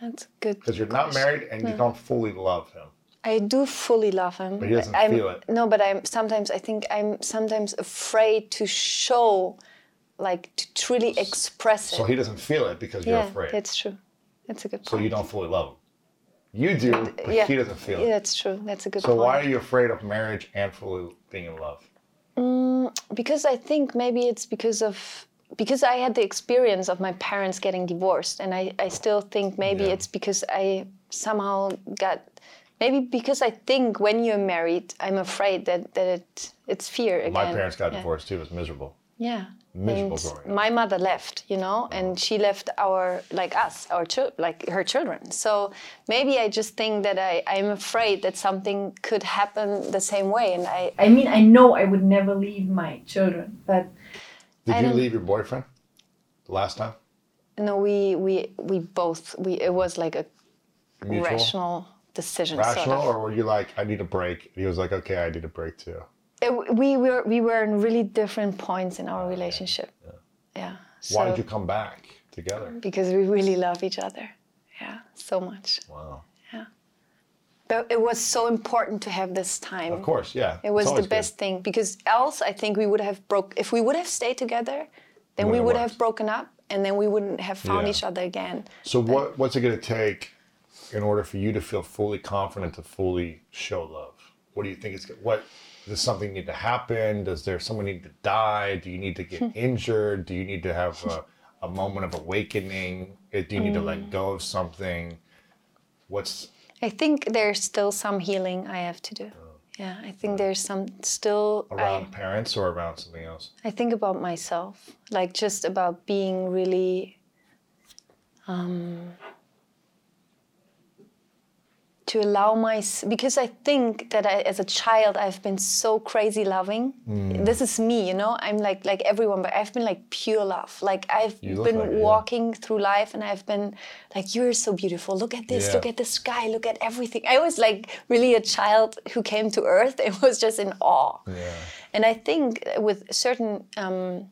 that's good.
Because you're not married and you don't fully love him.
I do fully love him.
But he doesn't
I'm,
feel it.
No, but I'm sometimes. I think I'm sometimes afraid to show, like to truly express it.
So he doesn't feel it because you're
yeah,
afraid.
that's true. That's a good
So you don't fully love him. You do, but
yeah,
he doesn't feel
yeah,
it.
that's true. That's a good
So
point.
why are you afraid of marriage and fully being in love?
Mm, because I think maybe it's because of because I had the experience of my parents getting divorced, and I, I still think maybe
Yeah.
it's because I somehow got maybe because I think when you're married, I'm afraid that that it it's fear again.
My parents got
yeah.
divorced too. It was miserable.
Yeah.
Miserable
And
growing up.
my mother left, you know, and she left our like us, our chil- like her children. So maybe I just think that I I'm afraid that something could happen the same way, and I
I mean, I know I would never leave my children, but
Did
I
you leave your boyfriend the last time?
no, we we we both we it was like a
Mutual?
rational decision. sort
Rational,
of.
or were you like, I need a break? And he was like, okay, I need a break too.
Uh, it, we were we were in really different points in our relationship. Yeah.
Why
So-
did you come back together?
Because we really love each other. Yeah, so much.
Wow. Yeah.
But it was so important to have this time.
Of course, yeah.
It was the
always good.
best thing because else I think we would have broke. If we would have stayed together, then we
Wouldn't have
have broken up, and then we wouldn't have found
Yeah.
each other again.
So what what's it going to take in order for you to feel fully confident to fully show love? What do you think it's what does something need to happen? Does there someone need to die? Do you need to get injured? Do you need to have a, a moment of awakening? Uh, Do you need to
Mm.
let go of something? What's
I think there's still some healing I have to do. Yeah, I think there's some still.
around
I,
parents or around something else?
I think about myself, like just about being really. To allow my because I think that I, as a child I've been so crazy loving.
Mm.
This is me, you know. I'm like like everyone, but I've been like pure love. Like I've been
like it, yeah.
walking through life, and I've been like, "You're so beautiful. Look at this.
Yeah.
Look at the sky. Look at everything." I was like really a child who came to Earth. It was just in awe.
Yeah.
And I think with certain um,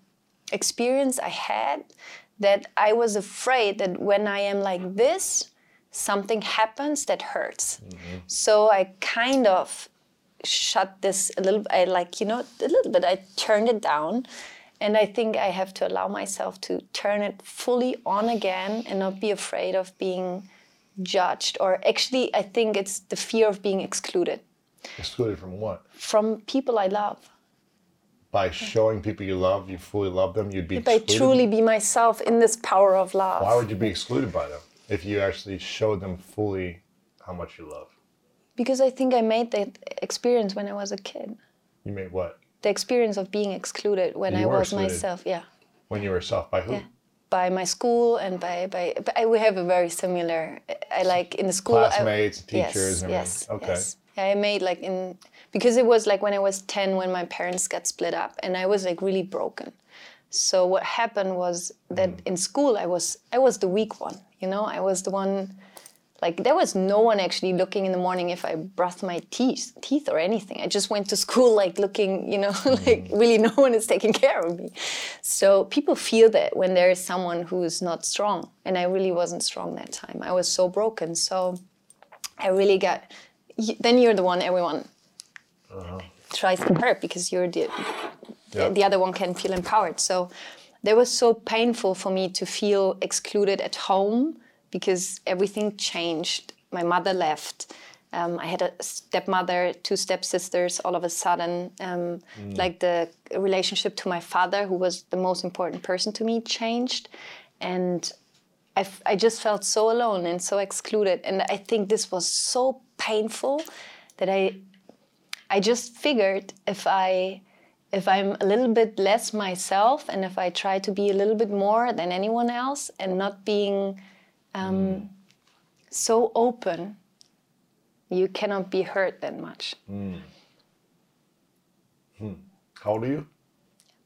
experience I had, that I was afraid that when I am like this, something happens that hurts. Mm-hmm. So I kind of shut this a little. I like you know a little bit. I turned it down, and I think I have to allow myself to turn it fully on again and not be afraid of being judged. Or actually, I think it's the fear of being excluded
Excluded from what?
from people I love.
By showing people you love, you fully love them, you'd be
If I truly be myself in this power of love.
Why would you be excluded by them if you actually showed them fully how much you love?
Because I think I made that experience when I was a kid.
You made what?
The experience of being excluded when
You
I was myself. Yeah.
When you were soft by who?
Yeah. By my school and by, by, by I, we have a very similar. I like in the school. I-
Classmates, teachers,
yes,
and
yes,
Okay.
yes. I made like in because it was like when I was ten when my parents got split up and I was like really broken. So what happened was that
Mm.
in school I was I was the weak one. You know, I was the one. like there was no one actually looking in the morning if I brushed my teeth, teeth or anything. I just went to school like looking, you know, like really no one is taking care of me. So people feel that when there is someone who is not strong, and I really wasn't strong that time. I was so broken. So I really got. Then you're the one everyone tries to hurt because you're the
Yeah.
the other one can feel empowered. So that was so painful for me to feel excluded at home because everything changed. My mother left. Um, I had a stepmother, two stepsisters. All of a sudden, um, like the relationship to my father, who was the most important person to me, changed, and I, f- I just felt so alone and so excluded. And I think this was so painful that I I just figured if I if I'm a little bit less myself and if I try to be a little bit more than anyone else and not being um, mm. so open, you cannot be hurt that much. Mm. Hmm.
How old are you?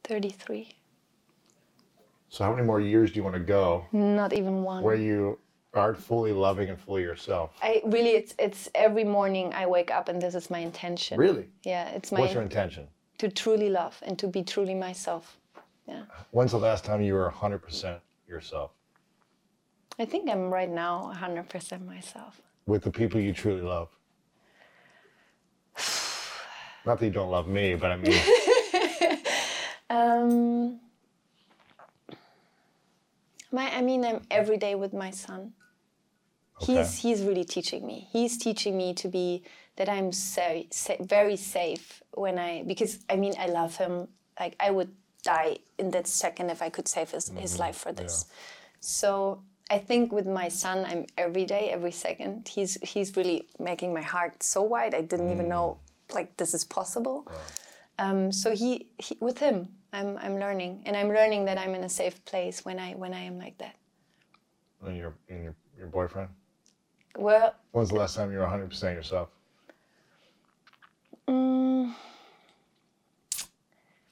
33.
So how many more years do you want to go
Not even one.
where you are fully loving and fully yourself?
I really it's it's every morning I wake up and this is my intention.
Really?
Yeah, it's my
What's your intention?
To truly love and to be truly myself. Yeah.
When's the last time you were 100% yourself
I think I'm right now 100% myself.
with the people you truly love? Not that you don't love me, but I mean,
Um, my, I mean, I'm every day with my son. He's
Okay.
he's really teaching me. He's teaching me to be that I'm so, sa- very safe when I because I mean I love him. Like I would die in that second if I could save his, his life for this. So I think with my son, I'm every day, every second. He's he's really making my heart so wide. I didn't even know like this is possible. Um, so he, he with him, I'm I'm learning, and I'm learning that I'm in a safe place when I when I am like that.
and your, and your, your boyfriend?
Well,
When's the last time you were 100% yourself? Mm.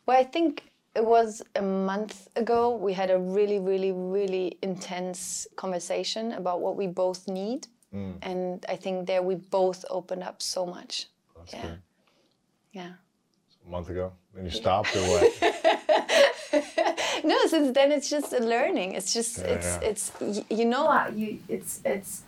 well, I think it was a month ago. We had a really, really, really intense conversation about what we both need, mm. and I think there we both opened up so much.
That's
Yeah.
good.
Yeah.
A month ago? Then you stopped or what?
No, since then it's just a learning. It's just
Yeah,
it's
yeah.
it's you know you it's it's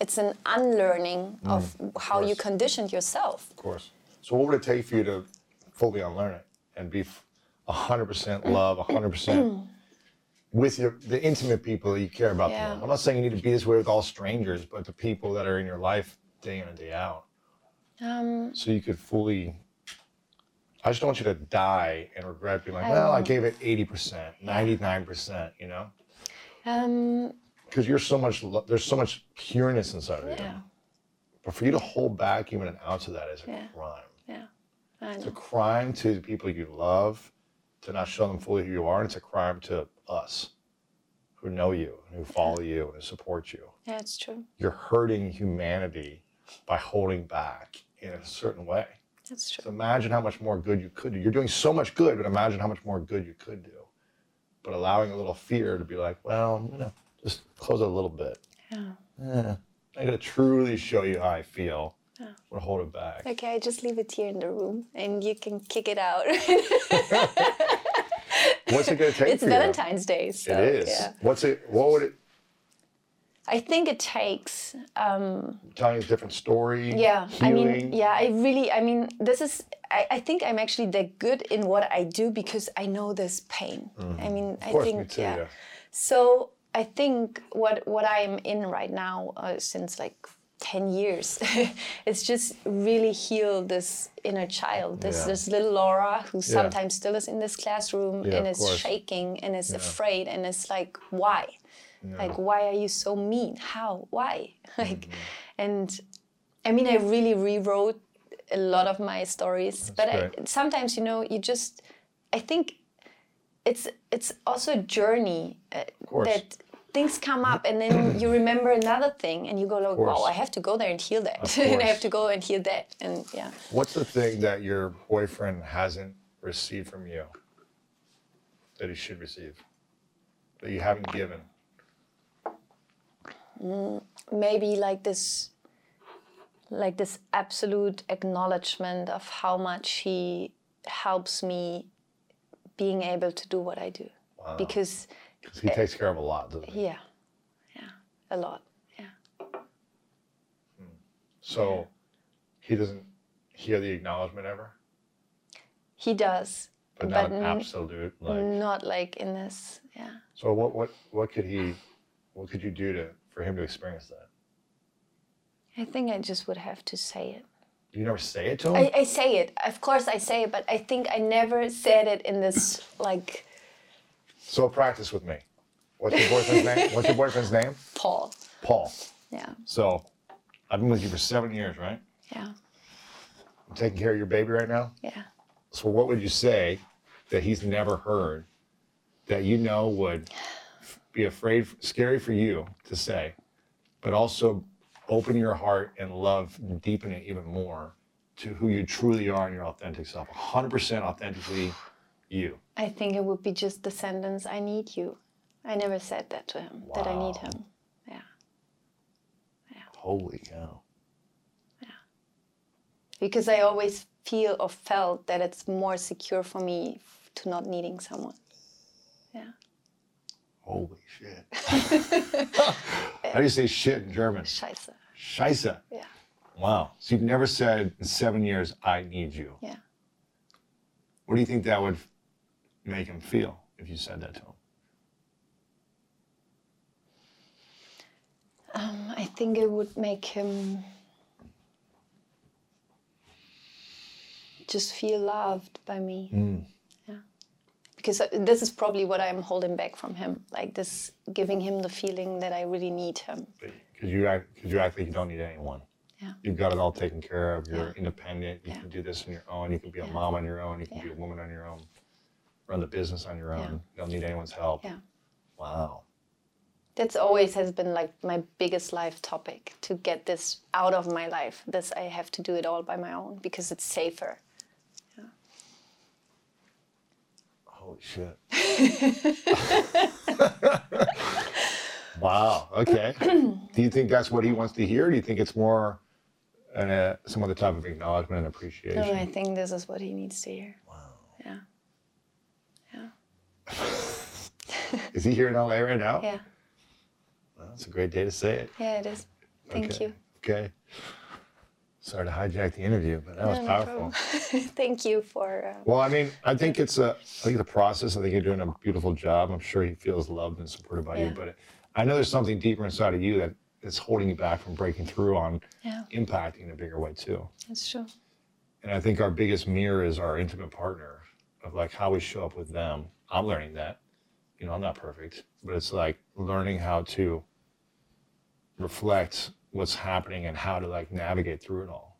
it's an unlearning of how you conditioned yourself.
Of course. So what would it take for you to fully unlearn it and be f- 100% love, 100% with your the intimate people that you care about the
Yeah.
most? I'm not saying you need to be this way with all strangers, but the people that are in your life day in and day out.
Um,
So you could fully I just don't want you to die and regret being like,
I
well, I gave it 80%, 99%, you know?
um,
Because you're so much, there's so much pureness inside of you.
yeah,
But for you to hold back even an ounce of that is a
Yeah.
crime.
yeah, I
It's a crime to the people you love to not show them fully who you are. And it's a crime to us who know you, and who follow you, and support you.
Yeah, it's true.
You're hurting humanity by holding back in a certain way.
That's true.
So imagine how much more good you could do. You're doing so much good, but imagine how much more good you could do. But allowing a little fear to be like, well, I'm gonna just close it a little bit.
Yeah.
Eh, I'm gonna truly show you how I feel.
Yeah.
I'm gonna hold it back.
Okay, I just leave it here in the room, and you can kick it out.
What's it gonna take
it's
for you?
Valentine's Day, so
It is.
yeah.
What's it? What would it?
I think it takes um,
Telling a different story.
yeah i mean yeah i really i mean this is I, I think i'm actually that good in what i do because i know this pain i mean
Mm-hmm. Of
i
course,
think
me too.
yeah.
Yeah.
so i think what what i'm in right now uh, since like 10 years it's just really heal this inner child this
Yeah.
this little laura who sometimes still is in this classroom
Yeah,
and is
course.
shaking and is afraid and it's like why? Like why are you so mean? How? Why? Like
Mm-hmm.
and i mean i really rewrote a lot of my stories but I, sometimes you know you just i think it's it's also a journey uh, that things come up and then you remember another thing and you go like wow i have to go there and heal that and i have to go and heal that and yeah
What's the thing that your boyfriend hasn't received from you that he should receive? That you haven't given?
Mm, maybe like this like this absolute acknowledgement of how much he helps me being able to do what I do. Because
'Cause he takes care of a lot, doesn't he?
yeah. Yeah. A lot. Yeah.
So he doesn't hear the acknowledgement ever,
He does.
but not
n-
absolute. Like,
not like in this yeah.
so what? What? What could he? What could you do to for him to experience that?
I think I just would have to say it.
You never say it to him.
I, I say it. Of course I say it, but I think I never said it in this like
so practice with me. What's your boyfriend's name? What's your boyfriend's name?
Paul.
Paul.
Yeah.
So I've been with you for seven years, right?
Yeah.
I'm taking care of your baby right now.
Yeah.
So what would you say that he's never heard that you know would be afraid, scary for you to say, but also open your heart and love and deepen it even more to who you truly are and your authentic self, 100% authentically you.
I think it would be just the sentence I need you. I never said that to him that I need
Wow.
him. Yeah.
Holy cow. Yeah.
Because I always feel or felt that it's more secure for me to not needing someone. Yeah.
Holy shit. How do you say shit in German?
Scheiße.
Scheiße.
Yeah.
Wow. So you've never said in seven years, I need you.
Yeah.
What do you think that would make him feel if you said that to him?
Um, I think it would make him just feel loved by me. Yeah. Because uh, this is probably what I'm holding back from him. Like this, giving him the feeling that I really need him.
Because you act, because you act like you don't need anyone.
Yeah.
You've got it all taken care of. You're
Yeah.
independent. You
Yeah.
can do this on your own. You can be a mom on your own. You can be a woman on your own. Run the business on your own.
Yeah.
You don't need anyone's help.
Yeah.
Wow.
That's always has been like my biggest life topic to get this out of my life. This I have to do it all by my own because it's safer.
Holy shit. wow. Okay. do you think that's what he wants to hear? Do you think it's more an, uh, some other type of acknowledgement and appreciation?
No, I think this is what he needs to hear.
Wow.
Yeah. Yeah.
Is he here in LA right now?
Yeah.
Well, that's a great day to say it.
Yeah, it is. Thank
Okay.
you.
Okay. Sorry to hijack the interview, but that was
No, no
powerful.
problem. Thank you for. Uh,
Well, I mean, I think it's a, I think the process. I think you're doing a beautiful job. I'm sure he feels loved and supported by you. But I know there's something deeper inside of you that's holding you back from breaking through on
yeah,
impacting in a bigger way too.
that's true.
And I think our biggest mirror is our intimate partner of like how we show up with them. I'm learning that. You know, I'm not perfect, but it's like learning how to reflect what's happening and how to like navigate through it all.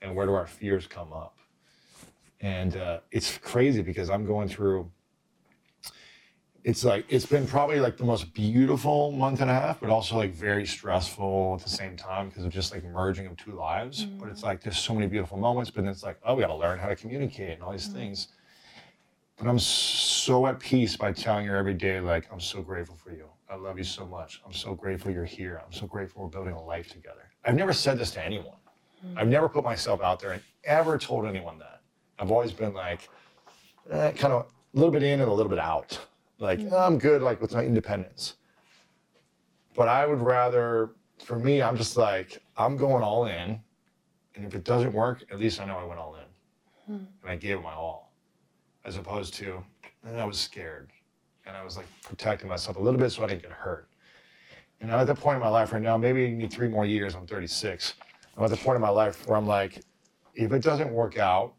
And where do our fears come up? And uh, it's crazy because I'm going through. It's like it's been probably like the most beautiful month and a half, but also like very stressful at the same time because of just like merging of two lives. But it's like there's so many beautiful moments, but then it's like oh, we got to learn how to communicate and all these things. But I'm so at peace by telling her every day, like, I'm so grateful for you. I love you so much. I'm so grateful you're here. I'm so grateful we're building a life together. I've never said this to anyone. Hmm. I've never put myself out there and ever told anyone that. I've always been like, eh, kind of a little bit in and a little bit out. Like, "Oh, I'm good, like with my independence. But I would rather, for me, I'm just like, I'm going all in. And if it doesn't work, at least I know I went all in. Hmm. And I gave it my all as opposed to and I was scared and I was like protecting myself a little bit so I didn't get hurt. And I'm at the point in my life right now, maybe need three more years. I'm 36. I'm at the point in my life where I'm like, if it doesn't work out,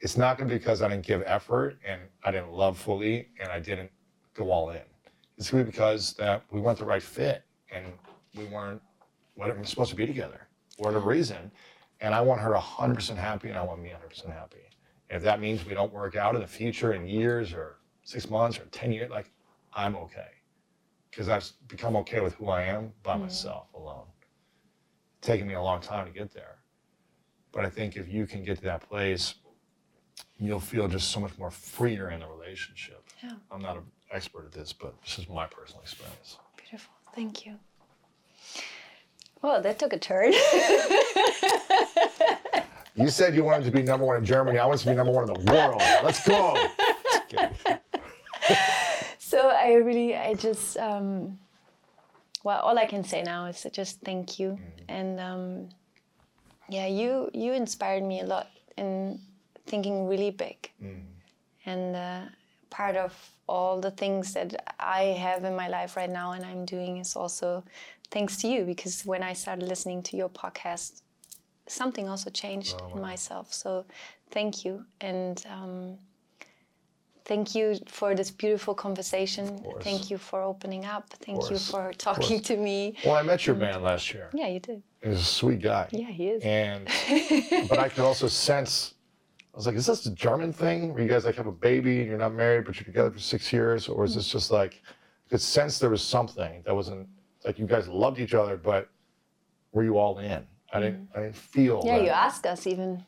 it's not to be because I didn't give effort and I didn't love fully and I didn't go all in. It's to be because that we weren't the right fit and we weren't what we're supposed to be together for whatever reason. And I want her 100% happy and I want me 100% happy. And if that means we don't work out in the future in years or six months or 10 years, like I'm okay. Because I've become okay with who I am by mm-hmm. myself alone. It's taken me a long time to get there. But I think if you can get to that place, you'll feel just so much more freer in the relationship.
Yeah.
I'm not an expert at this, but this is my personal experience.
Beautiful. Thank you.
Well, that took a turn.
You said you wanted to be number one in Germany. I want to be number one in the world. Let's go.
so I really, I just, um, well, all I can say now is just thank you, mm. and um, yeah, you you inspired me a lot in thinking really big, mm. and uh, part of all the things that I have in my life right now and I'm doing is also thanks to you because when I started listening to your podcast, something also changed oh, wow. in myself. So thank you. And um, thank you for this beautiful conversation. Thank you for opening up. Thank you for talking to me.
Well, I met your man last year.
Yeah, you did.
He's a sweet guy.
Yeah, he is.
And but I could also sense I was like, is this a German thing where you guys like have a baby and you're not married but you're together for six years, or is this just like I could sense there was something that wasn't like you guys loved each other, but were you all in? I didn't I didn't feel.
Yeah,
that.
you asked us even.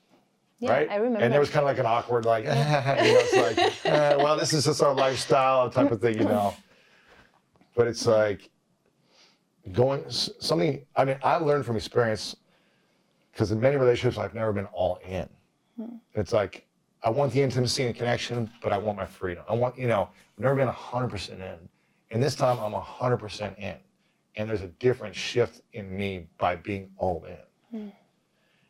Yeah,
right?
I remember.
And there was kind of like an awkward, like, you know, it's like, eh, well, this is just our lifestyle type of thing, you know. But it's like going something. I mean, I learned from experience because in many relationships I've never been all in. Hmm. It's like I want the intimacy and connection, but I want my freedom. I want, you know, I've never been 100% in. And this time I'm 100% in. And there's a different shift in me by being all in.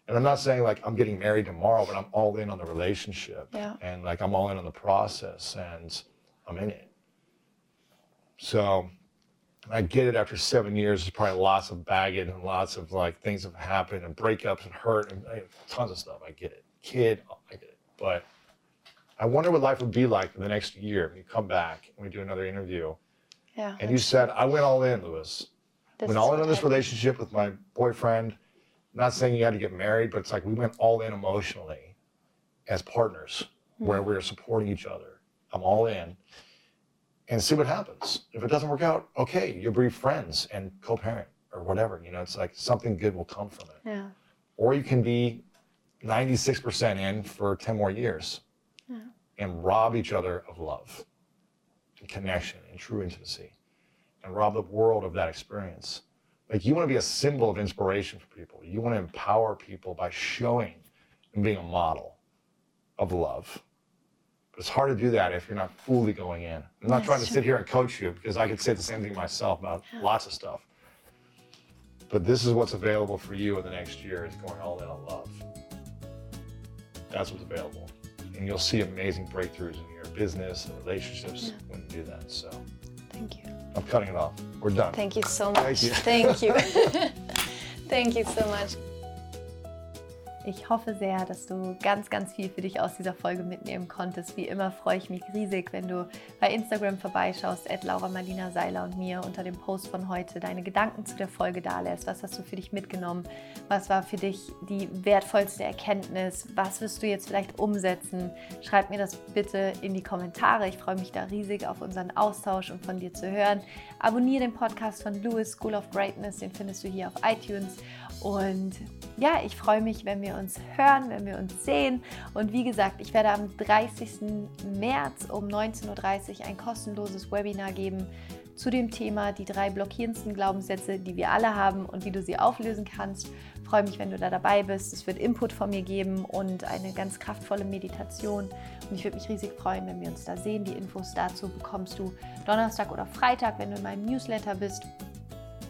And I'm not saying like I'm getting married tomorrow, but I'm all in on the relationship.
Yeah.
And like I'm all in on the process and I'm in it. So I get it after seven years, there's probably lots of baggage and lots of like things have happened and breakups and hurt and tons of stuff. I get it kid, I get it. But I wonder what life would be like in the next year when you come back and we do another interview.
Yeah.
And you said, I went all in, Lewis. This went all in on this relationship with my boyfriend. I'm not saying you had to get married, but it's like we went all in emotionally as partners mm-hmm. where we are supporting each other. I'm all in. And see what happens. If it doesn't work out, okay, you'll be friends and co-parent or whatever. You know, it's like something good will come from it.
Yeah.
Or you can be 96% in for 10 more years yeah. and rob each other of love and connection and true intimacy and rob the world of that experience. Like you want to be a symbol of inspiration for people. You want to empower people by showing and being a model of love. But it's hard to do that if you're not fully going in. I'm not That's trying to true. sit here and coach you because I could say the same thing myself about lots of stuff. But this is what's available for you in the next year is going all in on love that's what's available. And you'll see amazing breakthroughs in your business and relationships yeah. when you do that. So
thank you.
I'm cutting it off. We're done.
Thank you so much. Thank you. Thank you, thank you so much.
Ich hoffe sehr, dass du ganz, ganz viel für dich aus dieser Folge mitnehmen konntest. Wie immer freue ich mich riesig, wenn du bei Instagram vorbeischaust, at Laura Marlina Seiler und mir unter dem Post von heute deine Gedanken zu der Folge dalässt. Was hast du für dich mitgenommen? Was war für dich die wertvollste Erkenntnis? Was wirst du jetzt vielleicht umsetzen? Schreib mir das bitte in die Kommentare. Ich freue mich da riesig auf unseren Austausch und von dir zu hören. Abonniere den Podcast von Lewis School of Greatness, den findest du hier auf iTunes. Und ja, ich freue mich, wenn wir uns hören, wenn wir uns sehen. Und wie gesagt, ich werde am 30. März um 19.30 Uhr ein kostenloses Webinar geben zu dem Thema die drei blockierendsten Glaubenssätze, die wir alle haben und wie du sie auflösen kannst. Ich freue mich, wenn du da dabei bist. Es wird Input von mir geben und eine ganz kraftvolle Meditation. Und ich würde mich riesig freuen, wenn wir uns da sehen. Die Infos dazu bekommst du Donnerstag oder Freitag, wenn du in meinem Newsletter bist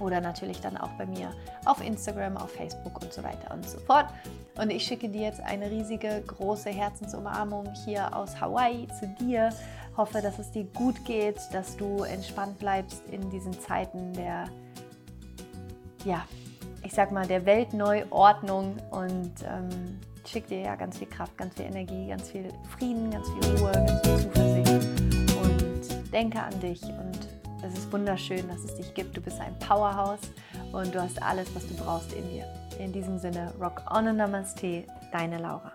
oder natürlich dann auch bei mir auf Instagram, auf Facebook und so weiter und so fort. Und ich schicke dir jetzt eine riesige, große Herzensumarmung hier aus Hawaii zu dir. Hoffe, dass es dir gut geht, dass du entspannt bleibst in diesen Zeiten der, ja, ich sag mal, der Weltneuordnung und ähm, schicke dir ja ganz viel Kraft, ganz viel Energie, ganz viel Frieden, ganz viel Ruhe, ganz viel Zuversicht und denke an dich und es ist wunderschön, dass es dich gibt. Du bist ein Powerhouse und du hast alles, was du brauchst in dir. In diesem Sinne, rock on and namaste, deine Laura.